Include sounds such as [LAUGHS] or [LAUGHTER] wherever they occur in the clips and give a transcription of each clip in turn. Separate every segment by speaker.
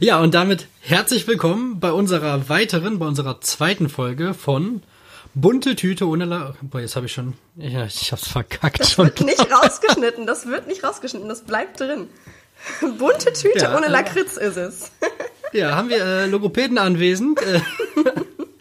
Speaker 1: Ja, und damit herzlich willkommen bei unserer weiteren, bei unserer zweiten Folge von Bunte Tüte ohne La Boah, jetzt habe ich schon. Ja, ich hab's verkackt
Speaker 2: Das
Speaker 1: schon.
Speaker 2: wird nicht [LAUGHS] rausgeschnitten. Das wird nicht rausgeschnitten. Das bleibt drin. Bunte Tüte
Speaker 1: Ja,
Speaker 2: ohne
Speaker 1: äh,
Speaker 2: Lakritz ist es. [LAUGHS]
Speaker 1: Ja, haben wir äh, Logopäden anwesend. Äh,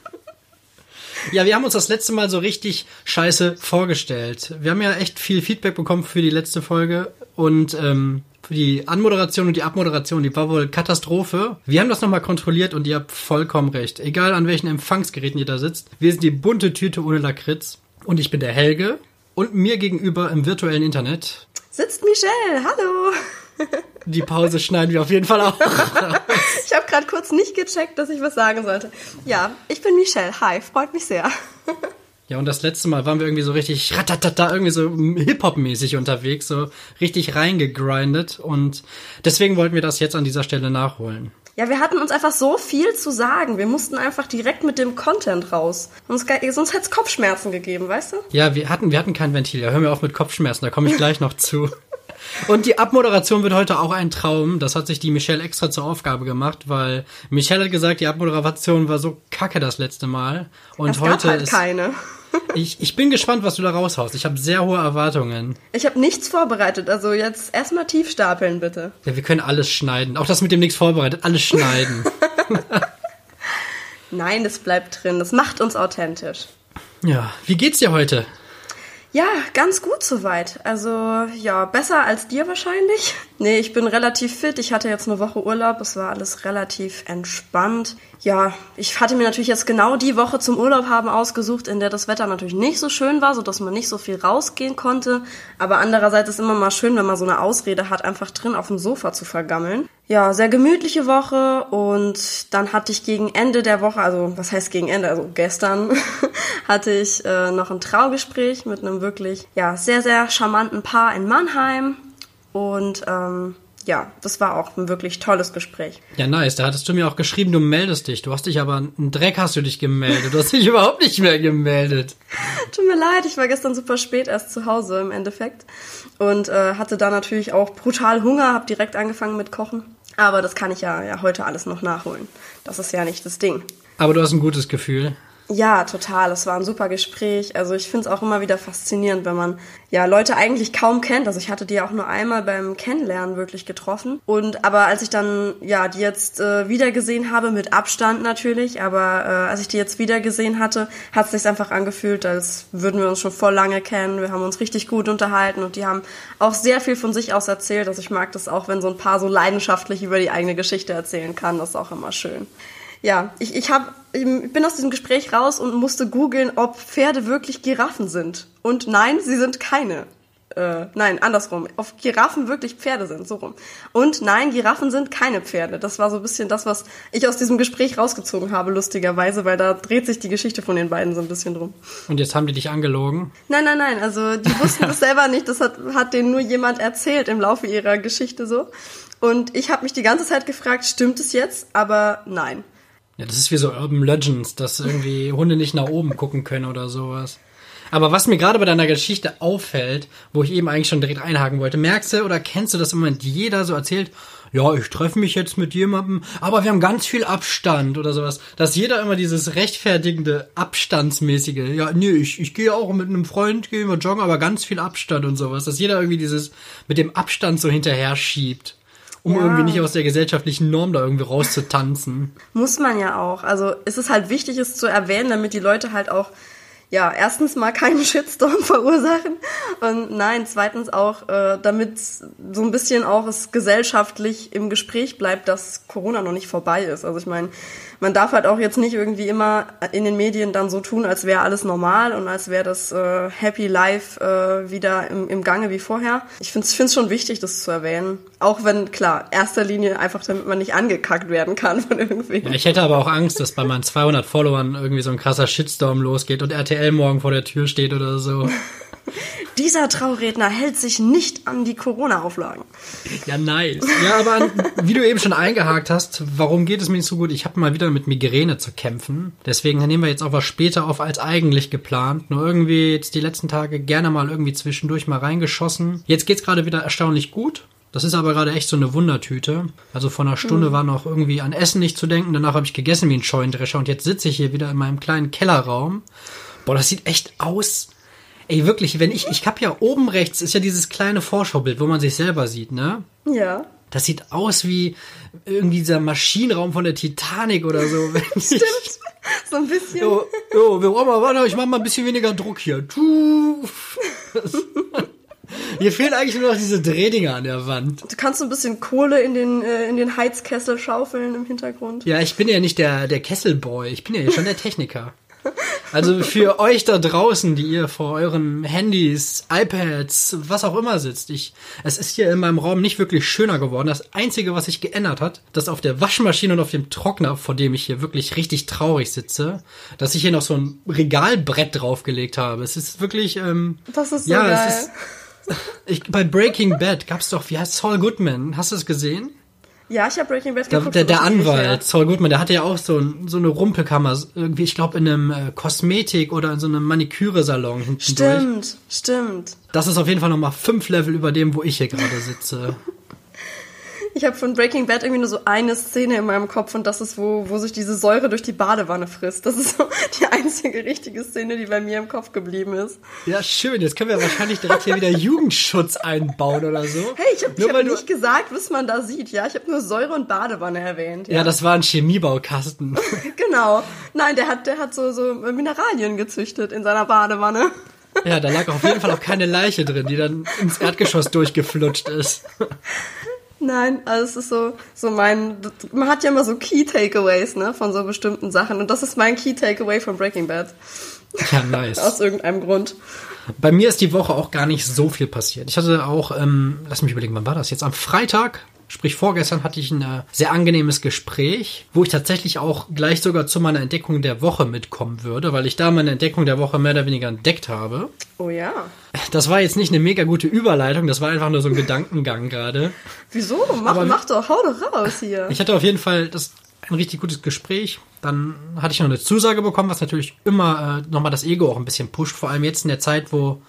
Speaker 1: [LAUGHS] ja, wir haben uns das letzte Mal so richtig scheiße vorgestellt. Wir haben ja echt viel Feedback bekommen für die letzte Folge und ähm, die Anmoderation und die Abmoderation, die war wohl Katastrophe. Wir haben das nochmal kontrolliert und ihr habt vollkommen recht. Egal an welchen Empfangsgeräten ihr da sitzt, wir sind die bunte Tüte ohne Lakritz und ich bin der Helge und mir gegenüber im virtuellen Internet.
Speaker 2: Sitzt Michelle. Hallo. [LAUGHS]
Speaker 1: Die Pause schneiden wir auf jeden Fall auch. [LAUGHS]
Speaker 2: Ich habe gerade kurz nicht gecheckt, dass ich was sagen sollte. Ja, ich bin Michelle. Hi, freut mich sehr.
Speaker 1: Ja, und das letzte Mal waren wir irgendwie so richtig ratatata, irgendwie so Hip-Hop-mäßig unterwegs, so richtig reingegrindet. Und deswegen wollten wir das jetzt an dieser Stelle nachholen.
Speaker 2: Ja, wir hatten uns einfach so viel zu sagen. Wir mussten einfach direkt mit dem Content raus. Sonst, sonst hätte es Kopfschmerzen gegeben, weißt du?
Speaker 1: Ja, wir hatten, wir hatten kein Ventil. Ja, hör mir auf mit Kopfschmerzen, da komme ich gleich noch zu. Und die Abmoderation wird heute auch ein Traum. Das hat sich die Michelle extra zur Aufgabe gemacht, weil Michelle hat gesagt, die Abmoderation war so kacke das letzte Mal. Und
Speaker 2: Es
Speaker 1: heute
Speaker 2: gab halt
Speaker 1: ist.
Speaker 2: keine.
Speaker 1: Ich, ich bin gespannt, was du da raushaust. Ich habe sehr hohe Erwartungen.
Speaker 2: Ich habe nichts vorbereitet. Also jetzt erstmal tief stapeln, bitte.
Speaker 1: Ja, wir können alles schneiden. Auch das mit dem nichts vorbereitet. Alles schneiden. [LAUGHS]
Speaker 2: Nein, das bleibt drin. Das macht uns authentisch.
Speaker 1: Ja, wie geht's dir heute?
Speaker 2: Ja, ganz gut soweit. Also, ja, besser als dir wahrscheinlich. Nee, ich bin relativ fit. Ich hatte jetzt eine Woche Urlaub. Es war alles relativ entspannt. Ja, ich hatte mir natürlich jetzt genau die Woche zum Urlaub haben ausgesucht, in der das Wetter natürlich nicht so schön war, so dass man nicht so viel rausgehen konnte. Aber andererseits ist immer mal schön, wenn man so eine Ausrede hat, einfach drin auf dem Sofa zu vergammeln. Ja, sehr gemütliche Woche und dann hatte ich gegen Ende der Woche, also was heißt gegen Ende, also gestern [LAUGHS] hatte ich äh, noch ein Traugespräch mit einem wirklich ja sehr sehr charmanten Paar in Mannheim und ähm, ja, das war auch ein wirklich tolles Gespräch.
Speaker 1: Ja, nice. Da hattest du mir auch geschrieben, du meldest dich. Du hast dich aber, einen Dreck hast du dich gemeldet. Du hast dich [LAUGHS] überhaupt nicht mehr gemeldet. [LAUGHS]
Speaker 2: Tut mir leid, ich war gestern super spät erst zu Hause im Endeffekt und äh, hatte da natürlich auch brutal Hunger, habe direkt angefangen mit Kochen. Aber das kann ich ja, ja heute alles noch nachholen. Das ist ja nicht das Ding.
Speaker 1: Aber du hast ein gutes Gefühl.
Speaker 2: Ja, total. Es war ein super Gespräch. Also ich finde es auch immer wieder faszinierend, wenn man ja Leute eigentlich kaum kennt. Also ich hatte die auch nur einmal beim Kennenlernen wirklich getroffen. Und aber als ich dann ja die jetzt äh, wieder gesehen habe, mit Abstand natürlich, aber äh, als ich die jetzt wieder gesehen hatte, hat es sich einfach angefühlt, als würden wir uns schon voll lange kennen. Wir haben uns richtig gut unterhalten und die haben auch sehr viel von sich aus erzählt. Also ich mag das auch, wenn so ein Paar so leidenschaftlich über die eigene Geschichte erzählen kann. Das ist auch immer schön. Ja, ich, ich, hab, ich bin aus diesem Gespräch raus und musste googeln, ob Pferde wirklich Giraffen sind. Und nein, sie sind keine. Äh, nein, andersrum. Ob Giraffen wirklich Pferde sind, so rum. Und nein, Giraffen sind keine Pferde. Das war so ein bisschen das, was ich aus diesem Gespräch rausgezogen habe, lustigerweise, weil da dreht sich die Geschichte von den beiden so ein bisschen drum.
Speaker 1: Und jetzt haben die dich angelogen.
Speaker 2: Nein, nein, nein. Also die wussten [LAUGHS] das selber nicht. Das hat, hat denen nur jemand erzählt im Laufe ihrer Geschichte so. Und ich habe mich die ganze Zeit gefragt, stimmt es jetzt? Aber nein.
Speaker 1: Ja, das ist wie so Urban Legends, dass irgendwie Hunde nicht nach oben gucken können oder sowas. Aber was mir gerade bei deiner Geschichte auffällt, wo ich eben eigentlich schon direkt einhaken wollte, merkst du oder kennst du das im Moment jeder so erzählt, ja, ich treffe mich jetzt mit jemandem, aber wir haben ganz viel Abstand oder sowas. Dass jeder immer dieses rechtfertigende, abstandsmäßige, ja, nee, ich, ich gehe auch mit einem Freund, gehen wir joggen, aber ganz viel Abstand und sowas. Dass jeder irgendwie dieses mit dem Abstand so hinterher schiebt, um
Speaker 2: Ja.
Speaker 1: irgendwie nicht aus der gesellschaftlichen Norm da irgendwie rauszutanzen.
Speaker 2: Muss man ja auch. Also es ist halt wichtig, es zu erwähnen, damit die Leute halt auch, ja, erstens mal keinen Shitstorm [LAUGHS] verursachen und nein, zweitens auch, äh, damit so ein bisschen auch es gesellschaftlich im Gespräch bleibt, dass Corona noch nicht vorbei ist. Also ich meine, man darf halt auch jetzt nicht irgendwie immer in den Medien dann so tun, als wäre alles normal und als wäre das äh, Happy Life äh, wieder im, im Gange wie vorher. Ich finde es schon wichtig, das zu erwähnen. Auch wenn, klar, erster Linie einfach, damit man nicht angekackt werden kann von irgendwem.
Speaker 1: Ich hätte aber auch Angst, dass bei meinen 200 Followern irgendwie so ein krasser Shitstorm losgeht und RTL morgen vor der Tür steht oder so.
Speaker 2: Dieser Trauredner hält sich nicht an die Corona-Auflagen.
Speaker 1: Ja, nice. Ja, aber wie du eben schon eingehakt hast, warum geht es mir nicht so gut? Ich habe mal wieder mit Migräne zu kämpfen. Deswegen nehmen wir jetzt auch was später auf als eigentlich geplant. Nur irgendwie jetzt die letzten Tage gerne mal irgendwie zwischendurch mal reingeschossen. Jetzt geht's gerade wieder erstaunlich gut. Das ist aber gerade echt so eine Wundertüte. Also vor einer Stunde
Speaker 2: Mhm.
Speaker 1: war noch irgendwie an Essen nicht zu denken. Danach habe ich gegessen wie ein Scheunendrescher und jetzt sitze ich hier wieder in meinem kleinen Kellerraum. Boah, das sieht echt aus. Ey, wirklich, wenn ich, ich hab ja oben rechts ist ja dieses kleine Vorschaubild, wo man sich selber sieht, ne?
Speaker 2: Ja.
Speaker 1: Das sieht aus wie irgendwie dieser Maschinenraum von der Titanic oder so. [LAUGHS] Stimmt.
Speaker 2: So ein bisschen.
Speaker 1: Jo, jo, wir brauchen mal, warte, ich mach mal ein bisschen weniger Druck hier. [LAUGHS] Hier fehlen eigentlich nur noch diese Drehdinger an der Wand.
Speaker 2: Du kannst so ein bisschen Kohle in den, äh, in den Heizkessel schaufeln im Hintergrund.
Speaker 1: Ja, ich bin ja nicht der, der Kesselboy, ich bin ja schon der Techniker. Also für euch da draußen, die ihr vor euren Handys, iPads, was auch immer sitzt, ich, es ist hier in meinem Raum nicht wirklich schöner geworden. Das Einzige, was sich geändert hat, dass auf der Waschmaschine und auf dem Trockner, vor dem ich hier wirklich richtig traurig sitze, dass ich hier noch so ein Regalbrett draufgelegt habe. Es ist wirklich, ähm,
Speaker 2: Das ist so
Speaker 1: ja,
Speaker 2: geil.
Speaker 1: es ist, ich, bei Breaking Bad gab's doch, wie heißt Saul Goodman? Hast du es gesehen?
Speaker 2: Ja, ich habe Breaking Bad
Speaker 1: Der,
Speaker 2: geguckt.
Speaker 1: der, der
Speaker 2: her.
Speaker 1: Anwalt, Saul Goodman, der hatte ja auch so, ein, so eine Rumpelkammer, irgendwie, ich glaube, in einem äh, Kosmetik- oder in so einem Maniküre-Salon hinten durch.
Speaker 2: Stimmt, stimmt.
Speaker 1: Das ist auf jeden Fall nochmal fünf Level über dem, wo ich hier gerade sitze. [LAUGHS]
Speaker 2: Ich habe von Breaking Bad irgendwie nur so eine Szene in meinem Kopf und das ist, wo, wo sich diese Säure durch die Badewanne frisst. Das ist so [LAUGHS] die einzige richtige Szene, die bei mir im Kopf geblieben ist.
Speaker 1: Ja, schön. Jetzt können wir wahrscheinlich direkt hier wieder Jugendschutz einbauen oder so.
Speaker 2: Hey, ich habe hab nicht gesagt, was man da sieht. Ja, ich habe nur Säure und Badewanne erwähnt.
Speaker 1: Ja, das war ein Chemiebaukasten. [LAUGHS]
Speaker 2: Genau. Nein, der hat, der hat so, so Mineralien gezüchtet in seiner Badewanne.
Speaker 1: Ja, da lag auf jeden Fall auch keine Leiche drin, die dann ins Erdgeschoss durchgeflutscht ist. [LAUGHS]
Speaker 2: Nein, also es ist so, so mein, man hat ja immer so Key Takeaways, ne, von so bestimmten Sachen. Und das ist mein Key Takeaway von Breaking Bad.
Speaker 1: Ja, nice. [LAUGHS]
Speaker 2: Aus irgendeinem Grund.
Speaker 1: Bei mir ist die Woche auch gar nicht so viel passiert. Ich hatte auch, ähm, lass mich überlegen, wann war das jetzt? Am Freitag, sprich vorgestern, hatte ich ein äh, sehr angenehmes Gespräch, wo ich tatsächlich auch gleich sogar zu meiner Entdeckung der Woche mitkommen würde, weil ich da meine Entdeckung der Woche mehr oder weniger entdeckt habe.
Speaker 2: Oh ja.
Speaker 1: Das war jetzt nicht eine mega gute Überleitung, das war einfach nur so ein Gedankengang gerade.
Speaker 2: Wieso? Mach,
Speaker 1: Aber-
Speaker 2: mach doch, hau doch raus hier.
Speaker 1: Ich hatte auf jeden Fall das ein richtig gutes Gespräch. Dann hatte ich noch eine Zusage bekommen, was natürlich immer äh, nochmal das Ego auch ein bisschen pusht. Vor allem jetzt in der Zeit, wo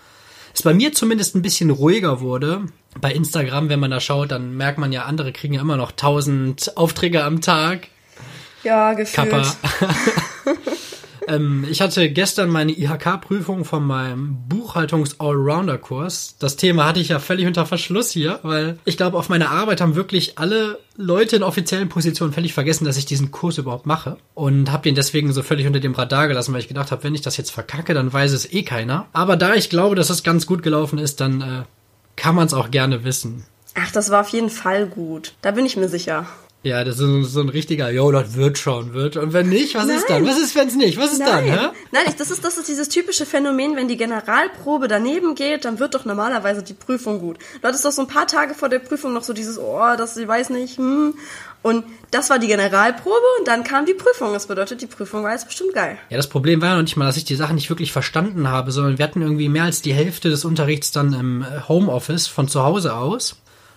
Speaker 1: es bei mir zumindest ein bisschen ruhiger wurde. Bei Instagram, wenn man da schaut, dann merkt man ja, andere kriegen ja immer noch 1000 Aufträge am Tag.
Speaker 2: ja, gefühlt.
Speaker 1: Kappa. [LAUGHS] ähm, ich hatte gestern meine IHK-Prüfung von meinem Buchhaltungs-Allrounder-Kurs. Das Thema hatte ich ja völlig unter Verschluss hier, weil ich glaube, auf meiner Arbeit haben wirklich alle Leute in offiziellen Positionen völlig vergessen, dass ich diesen Kurs überhaupt mache. Und habe den deswegen so völlig unter dem Radar gelassen, weil ich gedacht habe, wenn ich das jetzt verkacke, dann weiß es eh keiner. Aber da ich glaube, dass es ganz gut gelaufen ist, dann äh, kann man es auch gerne wissen.
Speaker 2: Ach, das war auf jeden Fall gut. Da bin ich mir sicher.
Speaker 1: Ja, das ist so, ein richtiger, jo, das wird schon, wird. Und wenn nicht, was ist dann?
Speaker 2: Nein.
Speaker 1: Was ist, wenn es nicht? Was ist dann, hä?
Speaker 2: Nein, ich, das ist, das ist dieses typische Phänomen, wenn die Generalprobe daneben geht, dann wird doch normalerweise die Prüfung gut. Du hattest doch so ein paar Tage vor der Prüfung noch so dieses, oh, das, ich weiß nicht, hm. Und das war die Generalprobe und dann kam die Prüfung. Das bedeutet, die Prüfung war jetzt bestimmt geil.
Speaker 1: Ja, das Problem war ja noch nicht mal, dass ich die Sachen nicht wirklich verstanden habe, sondern wir hatten irgendwie mehr als die Hälfte des Unterrichts dann im äh, Homeoffice von zu Hause aus.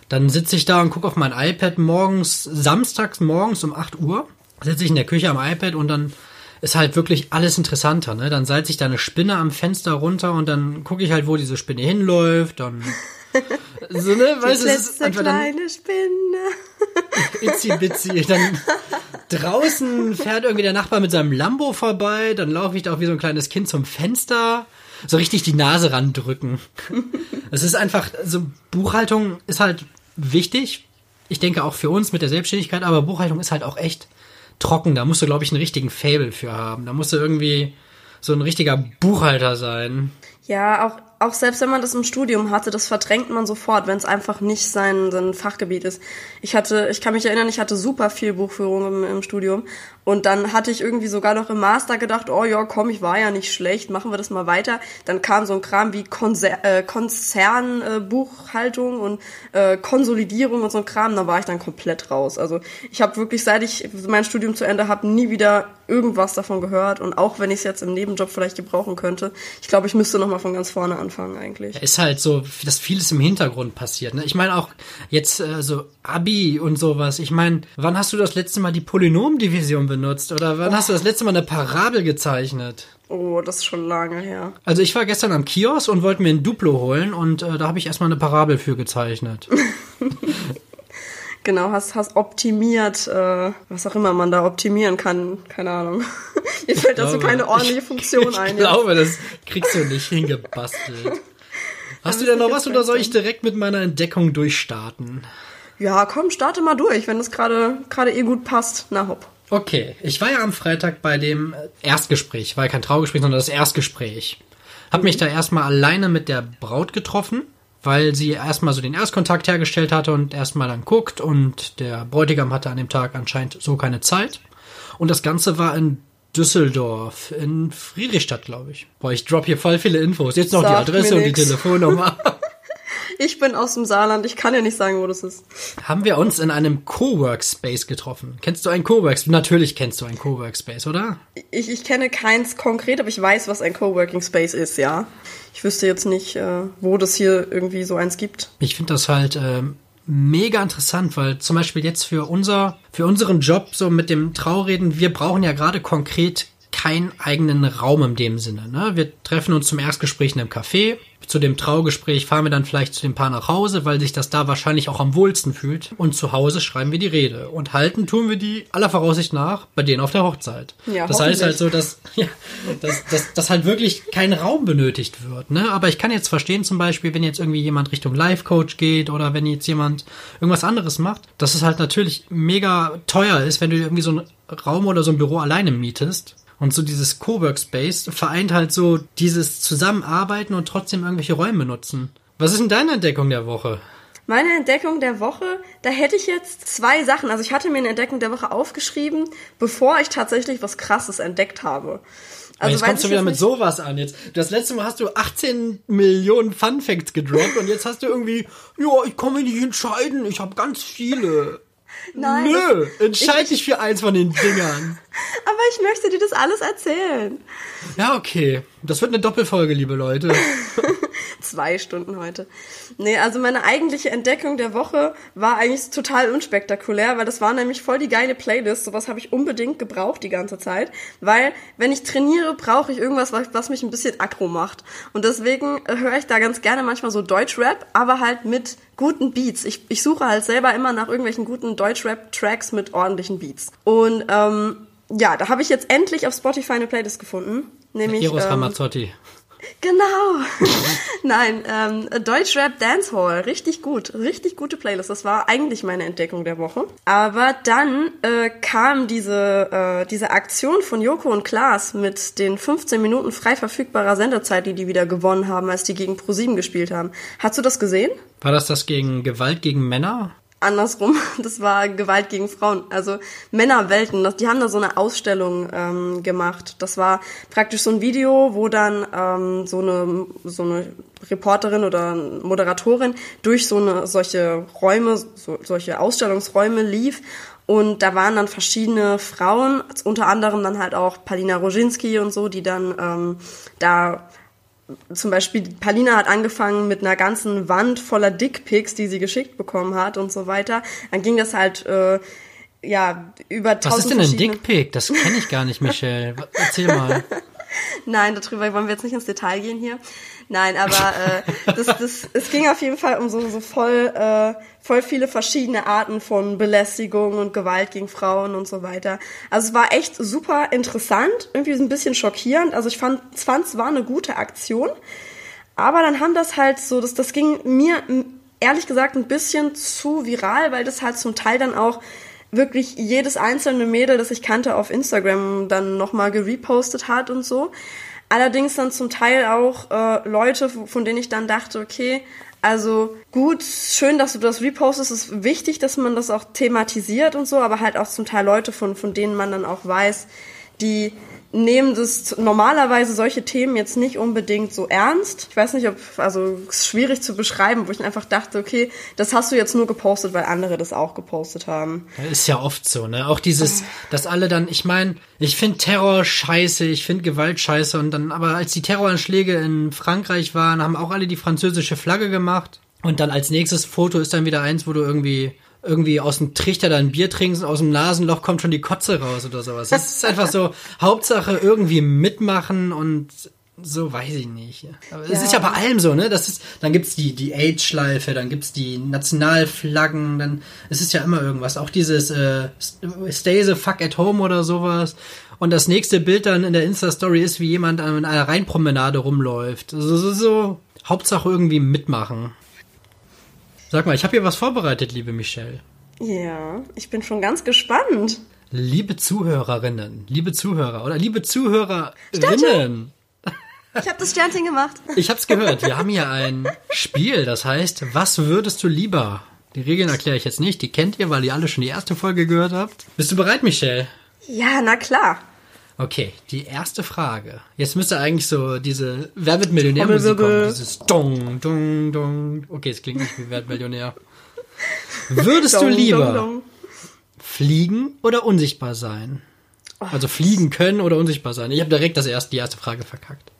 Speaker 1: Dann sitze ich da und gucke auf mein iPad morgens, samstags morgens um 8 Uhr, sitze ich in der Küche am iPad und dann ist halt wirklich alles interessanter, ne? Dann salze ich da eine Spinne am Fenster runter und dann gucke ich halt, wo diese Spinne hinläuft, dann [LAUGHS] so, ne, weißt du, es ist einfach dann
Speaker 2: kleine Spinne. [LAUGHS]
Speaker 1: itzi bitzi. Dann draußen fährt irgendwie der Nachbar mit seinem Lambo vorbei, dann laufe ich da auch wie so ein kleines Kind zum Fenster, so richtig die Nase randrücken. [LAUGHS] Es ist einfach, so Buchhaltung ist halt wichtig. Ich denke auch für uns mit der Selbstständigkeit, aber Buchhaltung ist halt auch echt trocken. Da musst du, glaube ich, einen richtigen Fable für haben. Da musst du irgendwie so ein richtiger Buchhalter sein.
Speaker 2: Ja, auch, auch selbst wenn man das im Studium hatte, das verdrängt man sofort, wenn es einfach nicht sein, sein Fachgebiet ist. Ich hatte, ich kann mich erinnern, ich hatte super viel Buchführung im, im Studium und dann hatte ich irgendwie sogar noch im Master gedacht, oh ja, komm, ich war ja nicht schlecht, machen wir das mal weiter. Dann kam so ein Kram wie Konzer äh, Konzernbuchhaltung äh, und äh, Konsolidierung und so ein Kram, da war ich dann komplett raus. Also ich habe wirklich, seit ich mein Studium zu Ende habe, nie wieder irgendwas davon gehört und auch wenn ich es jetzt im Nebenjob vielleicht gebrauchen könnte, ich glaube, ich müsste noch mal von ganz vorne anfangen eigentlich.
Speaker 1: Ist halt so, dass vieles im Hintergrund passiert. Ne? Ich meine auch jetzt äh, so Abi und sowas. Ich meine, wann hast du das letzte Mal die Polynomdivision benutzt oder wann oh. hast du das letzte Mal eine Parabel gezeichnet?
Speaker 2: Oh, das ist schon lange her.
Speaker 1: Also ich war gestern am Kiosk und wollte mir ein Duplo holen und äh, da habe ich erstmal eine Parabel für gezeichnet. [LAUGHS]
Speaker 2: genau, hast, hast optimiert, äh, was auch immer man da optimieren kann, keine Ahnung. [LAUGHS] Mir fällt dazu keine ordentliche Funktion
Speaker 1: ich,
Speaker 2: ein.
Speaker 1: Ich glaube, das kriegst du nicht hingebastelt. Hast du denn noch was oder soll ich direkt mit meiner Entdeckung durchstarten?
Speaker 2: Ja, komm, starte mal durch, wenn es gerade gerade eh gut passt. Na hopp.
Speaker 1: Okay, ich war ja am Freitag bei dem Erstgespräch, war ja kein Traugespräch, sondern das Erstgespräch. Hab mich da erstmal alleine mit der Braut getroffen, weil sie erstmal so den Erstkontakt hergestellt hatte und erstmal dann guckt und der Bräutigam hatte an dem Tag anscheinend so keine Zeit. Und das Ganze war in Düsseldorf, in Friedrichstadt, glaube ich. Boah, ich drop hier voll viele Infos. Jetzt noch Sag die Adresse und die Telefonnummer. [LAUGHS]
Speaker 2: Ich bin aus dem Saarland, ich kann ja nicht sagen, wo das ist.
Speaker 1: Haben wir uns in einem Coworkspace getroffen? Kennst du einen Coworkspace? Natürlich kennst du einen Coworkspace, oder?
Speaker 2: Ich, ich kenne keins konkret, aber ich weiß, was ein Coworking Space ist, ja. Ich wüsste jetzt nicht, äh, wo das hier irgendwie so eins gibt.
Speaker 1: Ich finde das halt äh, mega interessant, weil zum Beispiel jetzt für unser, für unseren Job so mit dem Traureden, wir brauchen ja gerade konkret keinen eigenen Raum in dem Sinne. Ne? Wir treffen uns zum Erstgespräch in einem Café, zu dem Traugespräch fahren wir dann vielleicht zu dem Paar nach Hause, weil sich das da wahrscheinlich auch am wohlsten fühlt. Und zu Hause schreiben wir die Rede. Und halten tun wir die aller Voraussicht nach bei denen auf der Hochzeit. Ja, das heißt halt so, dass, [LAUGHS] ja, dass, dass, dass halt wirklich kein Raum benötigt wird. Ne? Aber ich kann jetzt verstehen zum Beispiel, wenn jetzt irgendwie jemand Richtung Life-Coach geht oder wenn jetzt jemand irgendwas anderes macht, dass es halt natürlich mega teuer ist, wenn du irgendwie so einen Raum oder so ein Büro alleine mietest und so dieses Coworkspace vereint halt so dieses Zusammenarbeiten und trotzdem irgendwelche Räume nutzen. Was ist denn deine Entdeckung der Woche?
Speaker 2: Meine Entdeckung der Woche, da hätte ich jetzt zwei Sachen. Also ich hatte mir eine Entdeckung der Woche aufgeschrieben, bevor ich tatsächlich was Krasses entdeckt habe.
Speaker 1: Also jetzt kommst du wieder mit sowas an. Jetzt, das letzte Mal hast du 18 Millionen Fun Facts gedroppt und jetzt hast du irgendwie, ja, ich kann mich nicht entscheiden, ich habe ganz viele. Nein. Nö, entscheide dich für eins von den Dingern. [LAUGHS]
Speaker 2: Aber ich möchte dir das alles erzählen.
Speaker 1: Ja, okay. Das wird eine Doppelfolge, liebe Leute. [LAUGHS]
Speaker 2: Zwei Stunden heute. Nee, also meine eigentliche Entdeckung der Woche war eigentlich total unspektakulär, weil das war nämlich voll die geile Playlist. Sowas habe ich unbedingt gebraucht die ganze Zeit. Weil, wenn ich trainiere, brauche ich irgendwas, was mich ein bisschen aggro macht. Und deswegen höre ich da ganz gerne manchmal so Deutschrap, aber halt mit guten Beats. Ich, ich suche halt selber immer nach irgendwelchen guten Deutschrap-Tracks mit ordentlichen Beats. Und ähm, ja, da habe ich jetzt endlich auf Spotify eine Playlist gefunden. Nämlich.
Speaker 1: Eros ähm, Ramazzotti.
Speaker 2: Genau. [LAUGHS] Nein, ähm, Deutschrap Dancehall, richtig gut, richtig gute Playlist. Das war eigentlich meine Entdeckung der Woche. Aber dann äh, kam diese äh, diese Aktion von Joko und Klaas mit den 15 Minuten frei verfügbarer Sendezeit, die die wieder gewonnen haben, als die gegen ProSieben gespielt haben. Hast du das gesehen?
Speaker 1: War das das gegen Gewalt gegen Männer?
Speaker 2: Andersrum, [LAUGHS] das war Gewalt gegen Frauen. Also Männerwelten, die haben da so eine Ausstellung ähm, gemacht. Das war praktisch so ein Video, wo dann ähm, so eine so eine Reporterin oder Moderatorin durch so eine solche Räume, so, solche Ausstellungsräume lief und da waren dann verschiedene Frauen, unter anderem dann halt auch Palina Roginski und so, die dann ähm, da zum Beispiel Palina hat angefangen mit einer ganzen Wand voller Dickpics, die sie geschickt bekommen hat und so weiter. Dann ging das halt äh, ja über
Speaker 1: tausend Was ist denn ein Dickpic? Das kenne ich gar nicht, Michelle. Erzähl mal. [LAUGHS]
Speaker 2: Nein, darüber wollen wir jetzt nicht ins Detail gehen hier. Nein, aber äh, das, das, es ging auf jeden Fall um so, so voll, äh, voll viele verschiedene Arten von Belästigung und Gewalt gegen Frauen und so weiter. Also es war echt super interessant, irgendwie ein bisschen schockierend. Also ich fand, es war eine gute Aktion. Aber dann haben das halt so, das, das ging mir ehrlich gesagt ein bisschen zu viral, weil das halt zum Teil dann auch wirklich jedes einzelne Mädel, das ich kannte, auf Instagram dann nochmal gerepostet hat und so. Allerdings dann zum Teil auch äh, Leute, von denen ich dann dachte, okay, also gut, schön, dass du das repostest. Es ist wichtig, dass man das auch thematisiert und so, aber halt auch zum Teil Leute, von, von denen man dann auch weiß, die nehmen das normalerweise solche Themen jetzt nicht unbedingt so ernst. Ich weiß nicht, ob, also es ist schwierig zu beschreiben, wo ich einfach dachte, okay, das hast du jetzt nur gepostet, weil andere das auch gepostet haben.
Speaker 1: Ist ja oft so, ne? Auch dieses, dass alle dann, ich meine, ich finde Terror scheiße, ich finde Gewalt scheiße und dann, aber als die Terroranschläge in Frankreich waren, haben auch alle die französische Flagge gemacht. Und dann als nächstes Foto ist dann wieder eins, wo du irgendwie irgendwie aus dem Trichter da ein Bier trinkst und aus dem Nasenloch kommt schon die Kotze raus oder sowas. Das ist einfach so, Hauptsache irgendwie mitmachen und so weiß ich nicht. Aber es
Speaker 2: Ja.
Speaker 1: ist ja bei allem so, ne? Das ist, dann gibt's die, die AIDS-Schleife, dann gibt's die Nationalflaggen, dann es ist ja immer irgendwas. Auch dieses äh, Stay the fuck at home oder sowas. Und das nächste Bild dann in der Insta-Story ist, wie jemand an einer Rheinpromenade rumläuft. Also so, so Hauptsache irgendwie mitmachen. Sag mal, ich habe hier was vorbereitet, liebe Michelle.
Speaker 2: Ja, ich bin schon ganz gespannt.
Speaker 1: Liebe Zuhörerinnen, liebe Zuhörer oder liebe Zuhörerinnen.
Speaker 2: Ich habe das Sternchen gemacht.
Speaker 1: Ich hab's gehört, wir haben hier ein Spiel, das heißt, was würdest du lieber? Die Regeln erkläre ich jetzt nicht, die kennt ihr, weil ihr alle schon die erste Folge gehört habt. Bist du bereit, Michelle?
Speaker 2: Ja, na klar.
Speaker 1: Okay, die erste Frage. Jetzt müsste eigentlich so diese Wer wird Millionär-Musik kommen.
Speaker 2: Trommelwirbel.
Speaker 1: Dieses Dong, Dong, Dong. Okay, es klingt nicht wie Wer wird Millionär. [LAUGHS] Würdest du lieber
Speaker 2: dong, dong.
Speaker 1: fliegen oder unsichtbar sein? Also fliegen können oder unsichtbar sein. Ich habe direkt das erste, die erste Frage verkackt.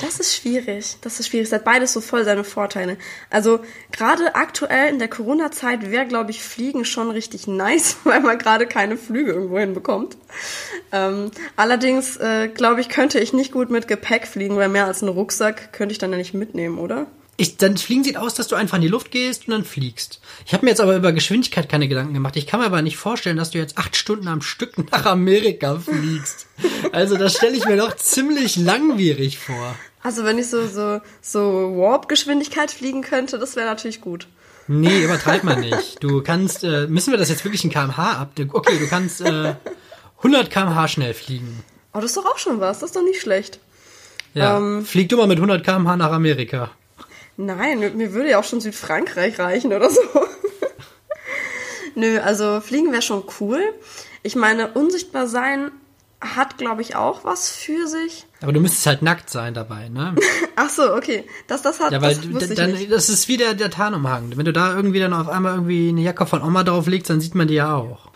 Speaker 2: Das ist schwierig. Das ist schwierig. Es hat beides so voll seine Vorteile. Also gerade aktuell in der Corona-Zeit wäre, glaube ich, Fliegen schon richtig nice, [LAUGHS] weil man gerade keine Flüge irgendwo hinbekommt. Ähm, allerdings, äh, glaube ich, könnte ich nicht gut mit Gepäck fliegen, weil mehr als einen Rucksack könnte ich dann ja nicht mitnehmen, oder?
Speaker 1: Ich, dann fliegen sieht aus, dass du einfach in die Luft gehst und dann fliegst. Ich habe mir jetzt aber über Geschwindigkeit keine Gedanken gemacht. Ich kann mir aber nicht vorstellen, dass du jetzt acht Stunden am Stück [LAUGHS] nach Amerika fliegst. Also das stelle ich mir doch ziemlich langwierig vor.
Speaker 2: Also wenn ich so so so Warp-Geschwindigkeit fliegen könnte, das wäre natürlich gut.
Speaker 1: Nee, übertreib mal nicht. Du kannst, äh, müssen wir das jetzt wirklich in kmh ab? Okay, du kannst äh, 100 kmh schnell fliegen.
Speaker 2: Oh, das ist doch auch schon was. Das ist doch nicht schlecht.
Speaker 1: Ja,
Speaker 2: Ähm.
Speaker 1: flieg du mal mit 100 kmh nach Amerika.
Speaker 2: Nein, mir würde ja auch schon Südfrankreich reichen oder so. [LAUGHS] Nö, also fliegen wäre schon cool. Ich meine, unsichtbar sein hat, glaube ich, auch was für sich.
Speaker 1: Aber du müsstest halt nackt sein dabei, ne? [LAUGHS]
Speaker 2: Ach so, okay. Das, das hat,
Speaker 1: Ja, weil
Speaker 2: das
Speaker 1: dann,
Speaker 2: nicht.
Speaker 1: das ist wie der, der Tarnumhang. Wenn du da irgendwie dann auf einmal irgendwie eine Jacke von Oma drauflegst, dann sieht man die ja auch.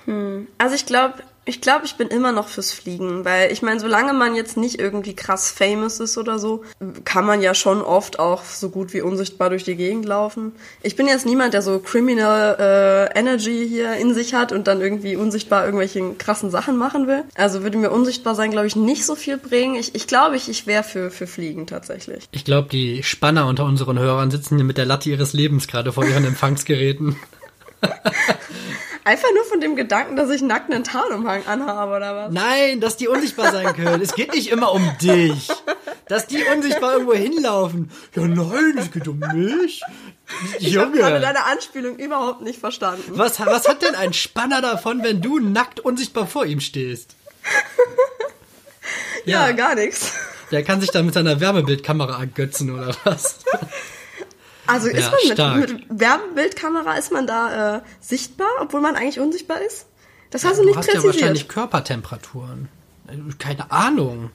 Speaker 2: Also ich glaube, ich glaube, ich bin immer noch fürs Fliegen, weil ich meine, solange man jetzt nicht irgendwie krass famous ist oder so, kann man ja schon oft auch so gut wie unsichtbar durch die Gegend laufen. Ich bin jetzt niemand, der so Criminal äh, Energy hier in sich hat und dann irgendwie unsichtbar irgendwelche krassen Sachen machen will. Also würde mir unsichtbar sein, glaube ich, nicht so viel bringen. Ich, ich glaube, ich, ich wäre für, für Fliegen tatsächlich.
Speaker 1: Ich glaube, die Spanner unter unseren Hörern sitzen hier mit der Latte ihres Lebens gerade vor ihren [LAUGHS] Empfangsgeräten. [LAUGHS]
Speaker 2: Einfach nur von dem Gedanken, dass ich nackt einen Tarnumhang anhabe oder was?
Speaker 1: Nein, dass die unsichtbar sein können. Es geht nicht immer um dich. Dass die unsichtbar irgendwo hinlaufen. Ja, nein, es geht um mich.
Speaker 2: Ich habe gerade deine Anspielung überhaupt nicht verstanden.
Speaker 1: Was, was hat denn ein Spanner davon, wenn du nackt unsichtbar vor ihm stehst?
Speaker 2: Ja, gar nichts.
Speaker 1: Der kann sich dann mit seiner Wärmebildkamera ergötzen oder was? [LAUGHS]
Speaker 2: Also ist
Speaker 1: Ja,
Speaker 2: man
Speaker 1: stark.
Speaker 2: mit, mit Wärmebildkamera, ist man da äh, sichtbar, obwohl man eigentlich unsichtbar ist? Das hast du
Speaker 1: Du
Speaker 2: nicht
Speaker 1: hast ja wahrscheinlich Körpertemperaturen. Keine Ahnung.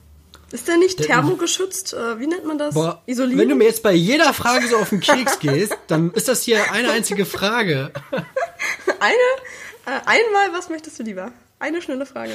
Speaker 2: ist der nicht thermogeschützt? Äh, wie nennt man das?
Speaker 1: Boah,
Speaker 2: Isoliert?
Speaker 1: wenn du mir jetzt bei jeder Frage so auf den Keks gehst, dann ist das hier eine einzige Frage. [LAUGHS]
Speaker 2: Eine, äh, einmal, was möchtest du lieber? Eine schnelle Frage.